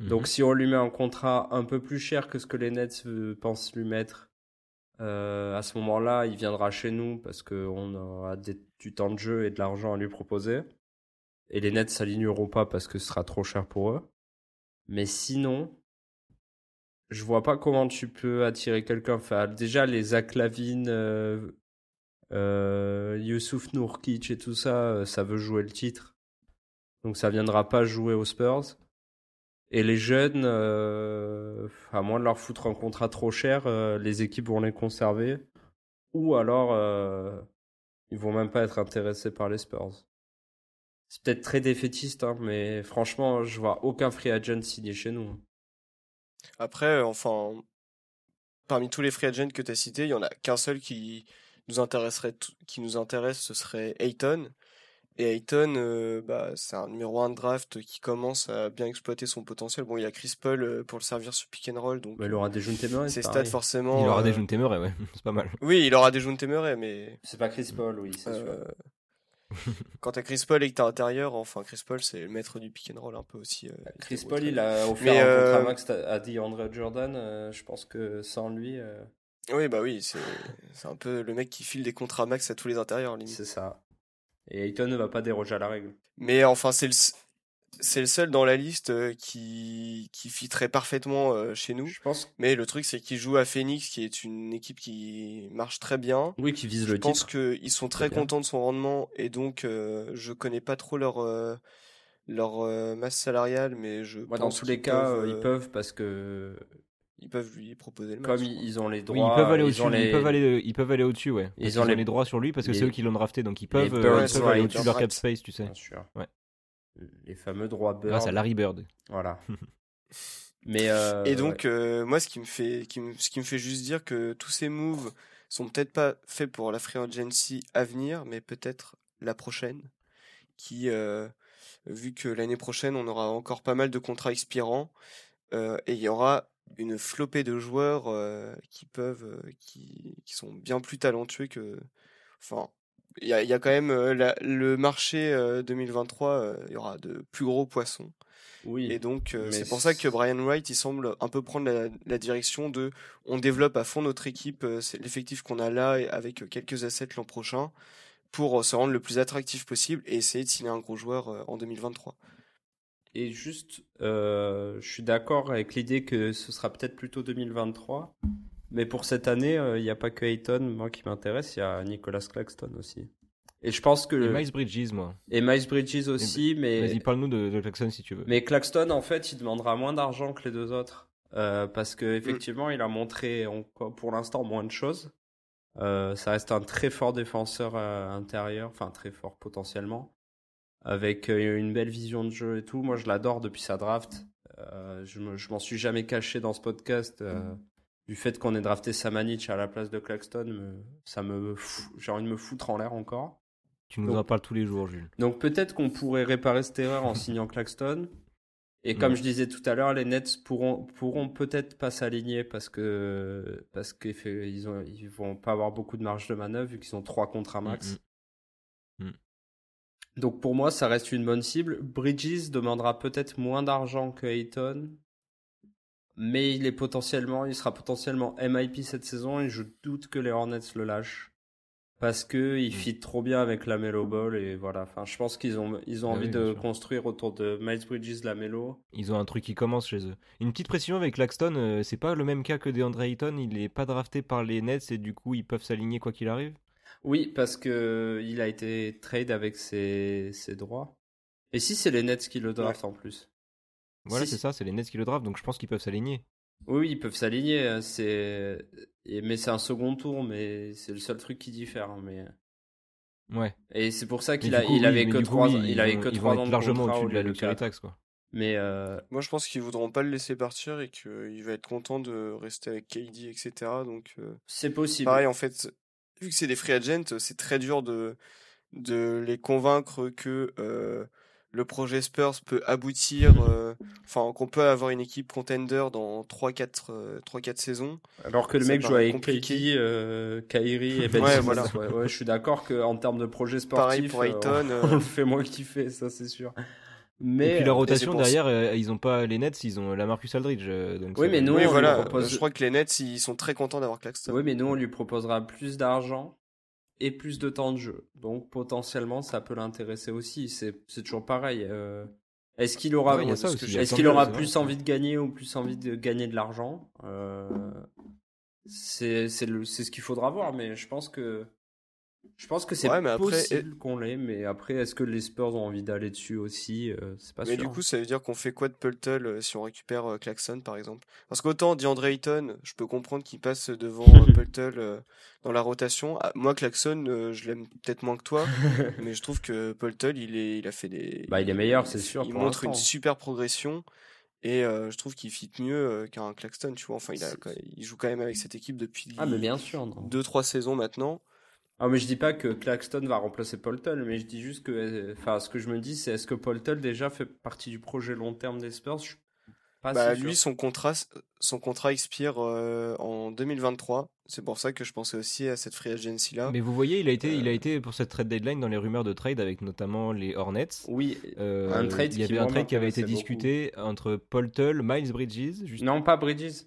Mhm. Donc si on lui met un contrat un peu plus cher que ce que les Nets euh, pensent lui mettre, euh, à ce moment-là, il viendra chez nous parce qu'on aura des- du temps de jeu et de l'argent à lui proposer. Et les Nets s'aligneront pas parce que ce sera trop cher pour eux. Mais sinon, je vois pas comment tu peux attirer quelqu'un. Enfin, déjà les Zach Lavine, euh, euh, Youssouf Nourkic et tout ça, euh, ça veut jouer le titre. Donc ça viendra pas jouer aux Spurs. Et les jeunes, euh, à moins de leur foutre un contrat trop cher, euh, les équipes vont les conserver. Ou alors, ils vont même pas être intéressés par les Spurs. C'est peut-être très défaitiste, hein, mais franchement, je vois aucun free agent signé chez nous. Après, euh, enfin, parmi tous les free agents que tu as cités, il y en a qu'un seul qui nous intéresserait, qui nous intéresse, ce serait Ayton. Et Ayton, euh, bah, c'est un numéro 1 de draft qui commence à bien exploiter son potentiel. Bon, il y a Chris Paul euh, pour le servir sur pick and roll, donc Mais il aura des jeunes témoins, ses c'est stats forcément. Il aura euh, des jeunes téméraires, ouais, c'est pas mal. Oui, il aura des jeunes téméraires, mais C'est pas Chris Paul, oui, c'est sûr. euh, quand t'as Chris Paul et que t'es intérieur, enfin Chris Paul c'est le maître du pick and roll un peu aussi. euh, il Chris Paul, il a offert Mais, un euh, contrat max à à DeAndre Jordan. euh, je pense que sans lui, euh, Oui, bah oui, c'est un peu le mec qui file des contrats max à tous les intérieurs limite. c'est ça. Et Ayton ne va pas déroger à la règle. Mais enfin, c'est le, s- c'est le seul dans la liste euh, qui, qui fitterait parfaitement euh, chez nous. Je pense, Mais le truc, c'est qu'il joue à Phoenix, qui est une équipe qui marche très bien. oui, qui vise Je le pense titre. qu'ils sont très contents de son rendement et donc euh, je connais pas trop leur, euh, leur euh, masse salariale, mais je Moi, dans pense tous les cas, peuvent, ils peuvent parce que ils peuvent lui proposer le max. comme ils, ils ont les Oui, droits, ils peuvent aller ils au-dessus, les, ils peuvent aller, ils peuvent aller au-dessus, ouais. Ils ont les- les droits sur lui parce que les- c'est eux qui l'ont drafté, donc ils peuvent, euh, ils peuvent aller au-dessus de leur cap space, tu sais. bien sûr. Ouais. Les fameux droits Bird. Grâce à Larry Bird. Voilà. Mais euh, Et donc, euh, moi, ce qui me fait, qui me- ce qui me fait juste dire que tous ces moves sont peut-être pas faits pour la free agency à venir, mais peut-être la prochaine, qui, euh, vu que l'année prochaine, on aura encore pas mal de contrats expirants, euh, et il y aura une flopée de joueurs euh, qui peuvent, euh, qui, qui sont bien plus talentueux que, enfin, il y a, y a quand même euh, la- le marché euh, 2023, euh, il y aura de plus gros poissons. oui. Et donc, euh, c'est pour ça que Brian Wright, il semble un peu prendre la, la direction de on développe à fond notre équipe, euh, c'est l'effectif qu'on a là, avec euh, quelques assets l'an prochain, pour se rendre le plus attractif possible et essayer de signer un gros joueur en 2023. Et juste, euh, je suis d'accord avec l'idée que ce sera peut-être plutôt 2023. Mais pour cette année, il n'y a pas que Ayton, moi, qui m'intéresse, il y a Nicolas Claxton aussi. Et je pense que. Et Miles Bridges, moi. Et Miles Bridges aussi, mais. Vas-y, parle-nous de, de, Claxton si tu veux. Mais Claxton, en fait, il demandera moins d'argent que les deux autres. Euh, parce que effectivement, il a montré pour l'instant moins de choses. Euh, ça reste un très fort défenseur euh, intérieur, enfin très fort potentiellement, avec euh, une belle vision de jeu et tout. Moi, je l'adore depuis sa draft. Euh, je, je m'en suis jamais caché dans ce podcast. Du fait qu'on ait drafté Samanich à la place de Claxton, ça me, j'ai envie de me foutre en l'air encore. Tu nous en parles tous les jours, Jules. Donc peut-être qu'on pourrait réparer cette erreur en signant Claxton. Et comme mm. je disais tout à l'heure, les Nets pourront, pourront peut-être pas s'aligner parce que parce qu'ils ils vont pas avoir beaucoup de marge de manœuvre vu qu'ils ont trois contrats max. Mm, mm. Donc pour moi, ça reste une bonne cible. Bridges demandera peut-être moins d'argent que Ayton, mais il est potentiellement, il sera potentiellement MIP cette saison et je doute que les Hornets le lâchent parce que il mm. fit trop bien avec la Melo Ball et voilà. Enfin, je pense qu'ils ont ils ont ah envie de construire autour de Miles Bridges la Melo. Ils ont un truc qui commence chez eux. Une petite précision avec Laxton, euh, c'est pas le même cas que DeAndre Ayton. Il est pas drafté par les Nets et du coup ils peuvent s'aligner quoi qu'il arrive. Oui, parce que il a été trade avec ses, ses droits. Et si c'est les Nets qui le draftent en plus. Voilà, c'est ça, c'est les Nets qui le draftent, donc je pense qu'ils peuvent s'aligner. Oui, ils peuvent s'aligner. Hein, c'est mais c'est un second tour, mais c'est le seul truc qui diffère. Hein, mais ouais. Et c'est pour ça qu'il a, il avait que trois, il avait que trois ans largement au-dessus de la luxury tax quoi. Mais euh... moi, je pense qu'ils voudront pas le laisser partir et qu'il va être content de rester avec KD, etc. Donc euh, c'est possible. Pareil, en fait, vu que c'est des free agents, c'est très dur de de les convaincre que euh, le projet Spurs peut aboutir, euh, enfin qu'on peut avoir une équipe contender dans 3-4 euh, saisons. Alors que le mec joue avec compliqué. euh, Kairi et Ben ouais, voilà. ouais, je suis d'accord qu'en termes de projet sportif, Pareil pour Ayton, on, le fait moins kiffer, ça c'est sûr. Mais et puis la rotation derrière, ils ont pas les Nets, ils ont la Marcus Aldridge. Donc oui, mais nous, oui, voilà. Propose... Je crois que les Nets, ils sont très contents d'avoir Claxton. Oui, mais nous, on lui proposera plus d'argent et plus de temps de jeu. Donc potentiellement, ça peut l'intéresser aussi. C'est toujours pareil. Euh, est-ce qu'il aura, est-ce qu'il aura plus envie de gagner ou plus envie de gagner de l'argent euh, C'est ce qu'il faudra voir, mais je pense que je pense que c'est possible qu'on l'ait, mais après, est-ce que les Spurs ont envie d'aller dessus aussi euh, C'est pas mais du coup, ça veut dire qu'on fait quoi de Pultel euh, si on récupère euh, Claxon, par exemple? Parce qu'autant DeAndre Ayton, je peux comprendre qu'il passe devant Pultel dans la rotation. Ah, moi, Claxon, je l'aime peut-être moins que toi, mais je trouve que Pultel, il, est, il a fait des... Bah, il est meilleur, c'est sûr. Il montre une super progression. Et je trouve qu'il fit mieux qu'un Claxton, tu vois. Enfin, il, a, il joue quand même avec cette équipe depuis ah, mais bien sûr, deux, trois saisons maintenant. Ah, mais je dis pas que Claxton va remplacer Poltel, mais je dis juste que, enfin, ce que je me dis, c'est est-ce que Poltel déjà fait partie du projet long terme des Spurs? Je pas bah, lui, son contrat, son contrat expire euh, en 2023. C'est pour ça que je pensais aussi à cette free agency là. Mais vous voyez, il a été, il a euh. été pour cette trade deadline dans les rumeurs de trade avec notamment les Hornets. Oui. Euh, un trade. Il y avait un trade qui avait été discuté entre Poltel, Miles Bridges. Juste... Non, pas Bridges.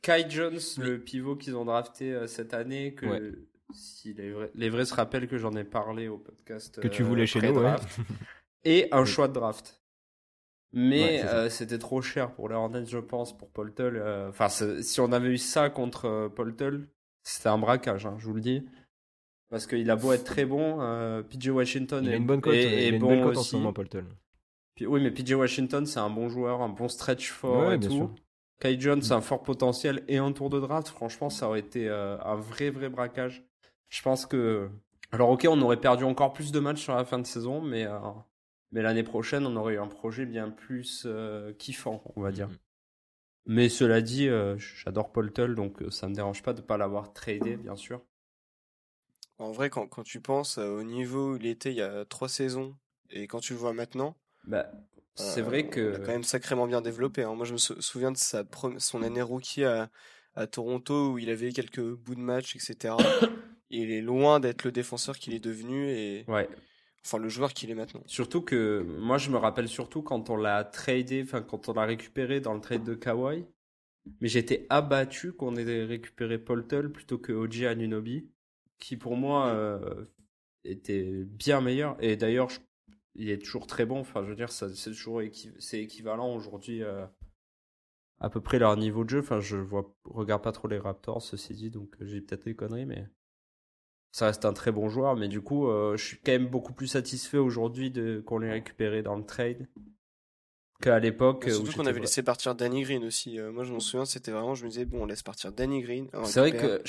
Kai Jones, le pivot qu'ils ont drafté cette année, que si les vrais, les vrais se rappellent que j'en ai parlé au podcast. Que tu voulais chez nous, Et un choix de draft. Mais euh, c'était trop cher pour les Hornets, je pense, pour Poltel. Euh, enfin, si on avait eu ça contre euh, Poltel, c'était un braquage, hein, je vous le dis. Parce qu'il a beau être très bon, PJ Washington il est, a une bonne cote, et, il a une bon cote en ce moment, Poltel. oui, mais PJ Washington, c'est un bon joueur, un bon stretch fort et tout. Kai Jones, c'est un fort potentiel et un tour de draft. Franchement, ça aurait été un vrai, vrai braquage. Je pense que. Alors, ok, on aurait perdu encore plus de matchs sur la fin de saison, mais, euh, mais l'année prochaine, on aurait eu un projet bien plus euh, kiffant, on va dire. Mm-hmm. Mais cela dit, euh, j'adore Paul Tull, donc ça me dérange pas de ne pas l'avoir tradé, bien sûr. En vrai, quand, quand tu penses au niveau où il était il y a trois saisons et quand tu le vois maintenant, bah, c'est vrai que. Il a quand même sacrément bien développé. Hein. Moi, je me souviens de sa son année rookie à, à Toronto où il avait quelques bouts de match, etc. il est loin d'être le défenseur qu'il est devenu et ouais. enfin le joueur qu'il est maintenant. Surtout que moi je me rappelle surtout quand on l'a tradé, enfin quand on l'a récupéré dans le trade de Kawhi, mais j'étais abattu qu'on ait récupéré Paul Tull plutôt que Oji Anunobi, qui pour moi euh, était bien meilleur. Et d'ailleurs il est toujours très bon. Enfin, je veux dire, c'est toujours c'est équivalent aujourd'hui à peu près leur niveau de jeu. Enfin, je vois, regarde pas trop les Raptors, ceci dit, donc j'ai peut-être des conneries, mais ça reste un très bon joueur. Mais du coup, je suis quand même beaucoup plus satisfait aujourd'hui de qu'on l'ait récupéré dans le trade qu'à l'époque. Surtout qu'on avait laissé partir Danny Green aussi. Euh, moi, je m'en souviens, c'était vraiment, je me disais, bon, on laisse partir Danny Green. C'est vrai que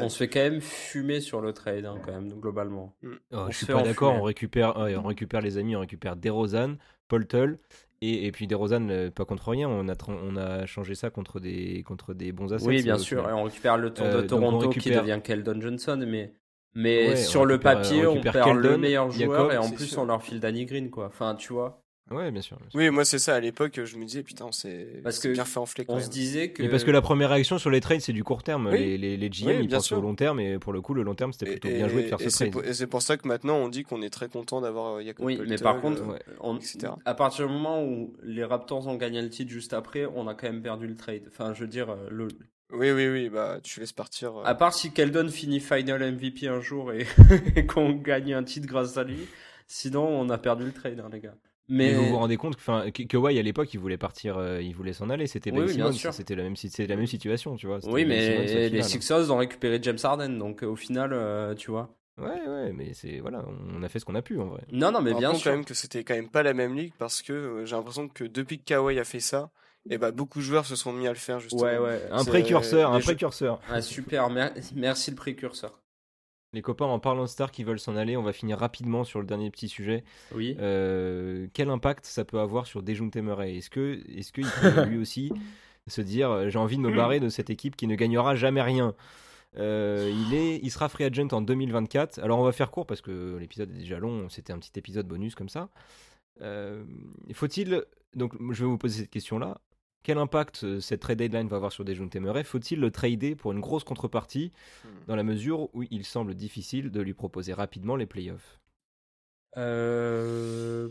on se fait quand même fumer sur le trade, hein, quand même, globalement. Mm. Oh, je suis pas d'accord, on récupère, on récupère les amis, on récupère DeRozan, Poltel. Et, et puis DeRozan, euh, pas contre rien, on a, on a changé ça contre des, contre des bons assets. Oui, bien sûr, et on récupère le tour de euh, Toronto qui devient Keldon Johnson, mais, mais sur le papier, on, perd le meilleur joueur et en plus on leur file Danny Green, quoi. Enfin, tu vois. Ouais, bien sûr, Oui, moi c'est ça. À l'époque, je me disais putain, c'est bien fait enfler. on se disait que. Mais parce que la première réaction sur les trades, c'est du court terme. Les, les, les GM, ils pensent au long terme, et pour le coup, le long terme, c'était plutôt bien joué de faire ce trade. et c'est pour ça que maintenant, on dit qu'on est très content d'avoir Jacob Oui, mais par contre, euh, à partir du moment où les Raptors ont gagné le titre juste après, on a quand même perdu le trade. Enfin, je veux dire, euh, le. Oui, oui, oui, bah tu laisses partir. Euh. À part si Keldon finit Final MVP un jour et, qu'on gagne un titre grâce à lui, sinon on a perdu le trade, hein, les gars. Mais... vous vous rendez compte que, que Kawhi à l'époque il voulait partir, euh, il voulait s'en aller. C'était oui, c'était la même, la même situation, tu vois. Oui, mais les Sixers ont récupéré James Harden, donc au final, euh, tu vois. Ouais, ouais, mais c'est voilà, on a fait ce qu'on a pu en vrai. Non, non, mais bien sûr. quand même que c'était quand même pas la même ligue parce que euh, j'ai l'impression que depuis que Kawhi a fait ça, et eh bah, beaucoup de joueurs se sont mis à le faire justement. Ouais, ouais. Un précurseur, un précurseur. Ah, super, merci le précurseur. Les copains, en parlant de stars qui veulent s'en aller, on va finir rapidement sur le dernier petit sujet. Oui. Euh, quel impact ça peut avoir sur Dejounte Murray Est-ce que, est-ce qu'il peut lui aussi se dire euh, j'ai envie de me barrer de cette équipe qui ne gagnera jamais rien? Euh, il, est, il sera free agent en 2024. Alors on va faire court parce que l'épisode est déjà long. C'était un petit épisode bonus comme ça. faut-il donc je vais vous poser cette question là quel impact euh, cette trade deadline va avoir sur Dejounte Murray? Faut-il le trader pour une grosse contrepartie hmm. dans la mesure où il semble difficile de lui proposer rapidement les playoffs? Euh,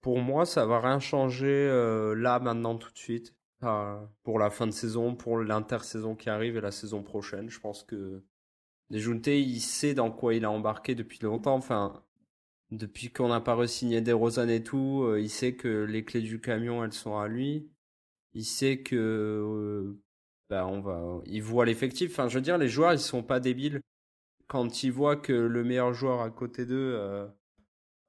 Pour moi, ça va rien changer euh, là, maintenant, tout de suite. pour la fin de saison, pour l'intersaison qui arrive et la saison prochaine. Je pense que Dejounte, il sait dans quoi il a embarqué depuis longtemps. Enfin, depuis qu'on n'a pas re-signé des Rosanne et tout, il sait que les clés du camion, elles sont à lui il sait que euh, bah on va il voit l'effectif. Enfin je veux dire les joueurs ils sont pas débiles. Quand ils voient que le meilleur joueur à côté d'eux euh,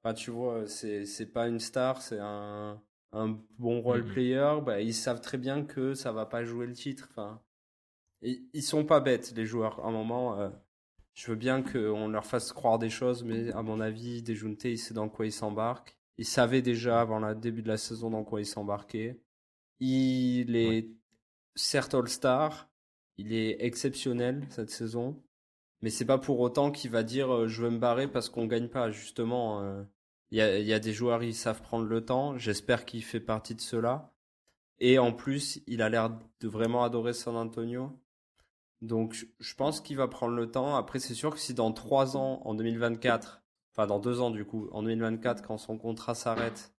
bah, tu vois c'est c'est pas une star c'est un un bon role mmh player bah ils savent très bien que ça va pas jouer le titre. Enfin ils sont pas bêtes les joueurs. À un moment euh, je veux bien qu'on leur fasse croire des choses mais à mon avis Dejounte il sait dans quoi il s'embarque. Il savait déjà avant le début de la saison dans quoi il s'embarquait il est certes All-Star, il est exceptionnel cette saison, mais c'est pas pour autant qu'il va dire euh, je veux me barrer parce qu'on gagne pas. Justement, euh, il y, a, y, a, des joueurs qui savent prendre le temps. J'espère qu'il fait partie de cela. Et en plus, il a l'air de vraiment adorer San Antonio. Donc, je pense qu'il va prendre le temps. Après, c'est sûr que si dans trois ans, en 2024, enfin dans deux ans du coup, en 2024, quand son contrat s'arrête,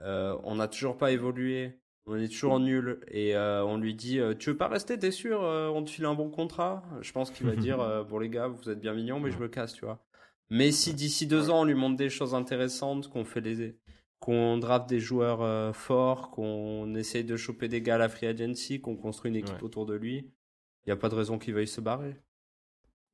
euh, on n'a toujours pas évolué, on est toujours nul et euh, on lui dit euh, tu veux pas rester t'es sûr euh, on te file un bon contrat? Je pense qu'il va dire bon les gars vous êtes bien mignons mais je me casse tu vois mais si d'ici deux ans on lui montre des choses intéressantes qu'on fait les qu'on drape des joueurs forts qu'on essaye de choper des gars à la free agency qu'on construit une équipe autour de lui il y a pas de raison qu'il veuille se barrer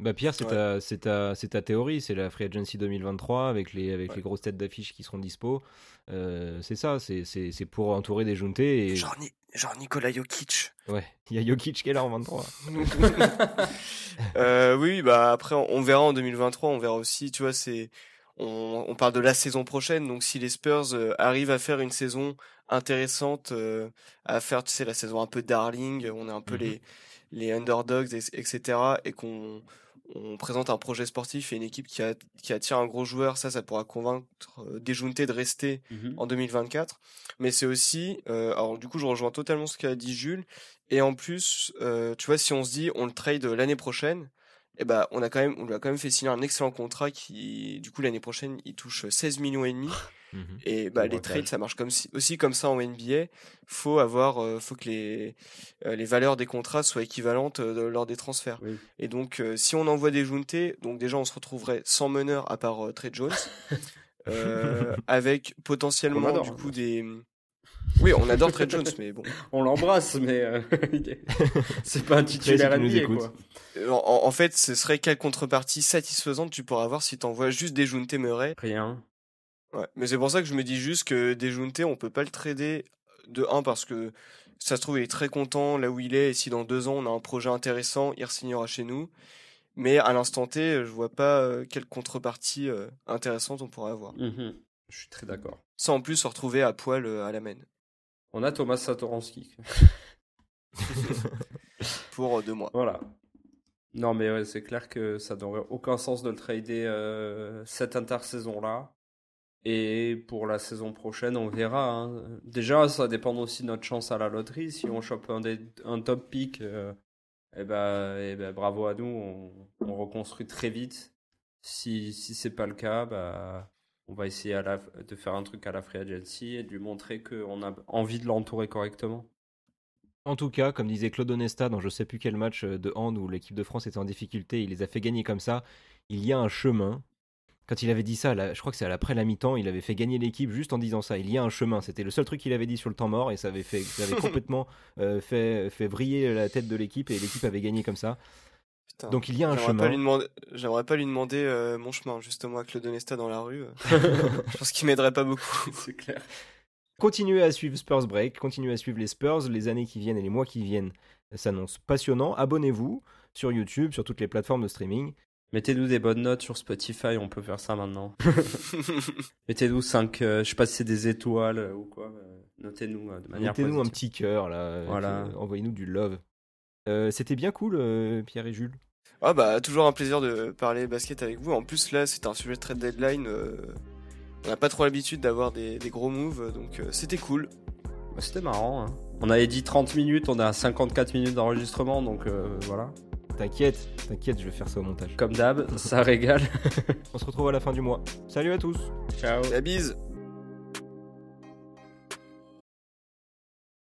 bah Pierre, c'est ta, ta, ta, théorie, c'est la Free Agency 2023 avec les, avec les grosses têtes d'affiches qui seront dispo. Euh, c'est ça, c'est pour entourer des juntés. Et... Genre, genre Nikola Jokic. Ouais, il y a Jokic qui est là en 23. euh, oui, bah après on verra en 2023, on verra aussi, tu vois, c'est on, on, parle de la saison prochaine, donc si les Spurs euh, arrivent à faire une saison intéressante, à faire, tu sais, la saison un peu darling, on est un peu mm-hmm. les les underdogs, etc. et qu'on on présente un projet sportif et une équipe qui, a, qui attire un gros joueur, ça, ça pourra convaincre euh, Déjounté de rester mhm. en 2024. Mais c'est aussi, euh, alors du coup, je rejoins totalement ce qu'a dit Jules. Et en plus, euh, tu vois, si on se dit, on le trade l'année prochaine, eh ben, on a quand même, on lui a quand même fait signer un excellent contrat qui, du coup, l'année prochaine, il touche 16 millions et demi. Mhm. Et bah, les trades, ça marche comme aussi comme ça en NBA. Faut avoir, euh, faut que les, euh, les valeurs des contrats soient équivalentes euh, lors des transferts. Et donc, si on envoie des Juntés, donc déjà on se retrouverait sans meneur à part Trey Jones. avec potentiellement adore, du hein. coup des. Oui, on adore Trey Jones, mais bon. On l'embrasse, mais euh, c'est pas un titulaire NBA, quoi. En, en fait, ce serait quelle contrepartie satisfaisante tu pourras avoir si t'envoies juste des Junte Murray Rien. Ouais. Mais c'est pour ça que je me dis juste que Dejunte, on peut pas le trader de 1 parce que ça se trouve, il est très content là où il est et si dans deux ans on a un projet intéressant, il signera chez nous. Mais à l'instant T, je vois pas euh, quelle contrepartie euh, intéressante on pourrait avoir. Mhm. Je suis très d'accord. Sans en plus se retrouver à poil euh, à la main On a Thomas Satoransky. pour deux mois. Voilà. Non, mais ouais, c'est clair que ça n'aurait aucun sens de le trader euh, cette intersaison-là. Et pour la saison prochaine, on verra. hein. Déjà, ça dépend aussi de notre chance à la loterie. Si on chope un, top pick, euh, eh ben, eh ben, bravo à nous. On, on reconstruit très vite. Si, si c'est pas le cas, bah, on va essayer de faire un truc à la free agency et de lui montrer qu'on a envie de l'entourer correctement. En tout cas, comme disait Claude Onesta dans je sais plus quel match euh, de hand où l'équipe de France était en difficulté, il les a fait gagner comme ça. Il y a un chemin. Quand il avait dit ça, là, je crois que c'est à l'après la mi-temps, il avait fait gagner l'équipe juste en disant ça. Il y a un chemin. C'était le seul truc qu'il avait dit sur le temps mort et ça avait, fait, ça avait complètement euh, fait, fait vriller la tête de l'équipe et l'équipe avait gagné comme ça. Putain. Donc il y a un chemin. pas lui demander, j'aimerais pas lui demander euh, mon chemin justement avec le Donesta dans la rue. euh. je pense qu'il m'aiderait pas beaucoup. c'est clair. Continuez à suivre Spurs Break, continuez à suivre les Spurs, les années qui viennent et les mois qui viennent s'annoncent passionnants. Abonnez-vous sur YouTube, sur toutes les plateformes de streaming. Mettez-nous des bonnes notes sur Spotify, on peut faire ça maintenant. Mettez-nous 5, je sais pas si c'est des étoiles euh, ou quoi. euh, Notez-nous euh, de manière Mettez-nous un petit cœur là, euh, Voilà. euh, envoyez-nous du love. Euh, C'était bien cool, euh, Pierre et Jules. Ah bah toujours un plaisir de parler basket avec vous. En plus là c'est un sujet trade deadline. euh, On n'a pas trop l'habitude d'avoir des, des gros moves, donc euh, c'était cool. Bah, C'était marrant. hein. On avait dit 30 minutes, on est à 54 minutes d'enregistrement, donc euh, voilà. T'inquiète, t'inquiète, je vais faire ça au montage. Comme d'hab, ça régale. On se retrouve à la fin du mois. Salut à tous Ciao. La bise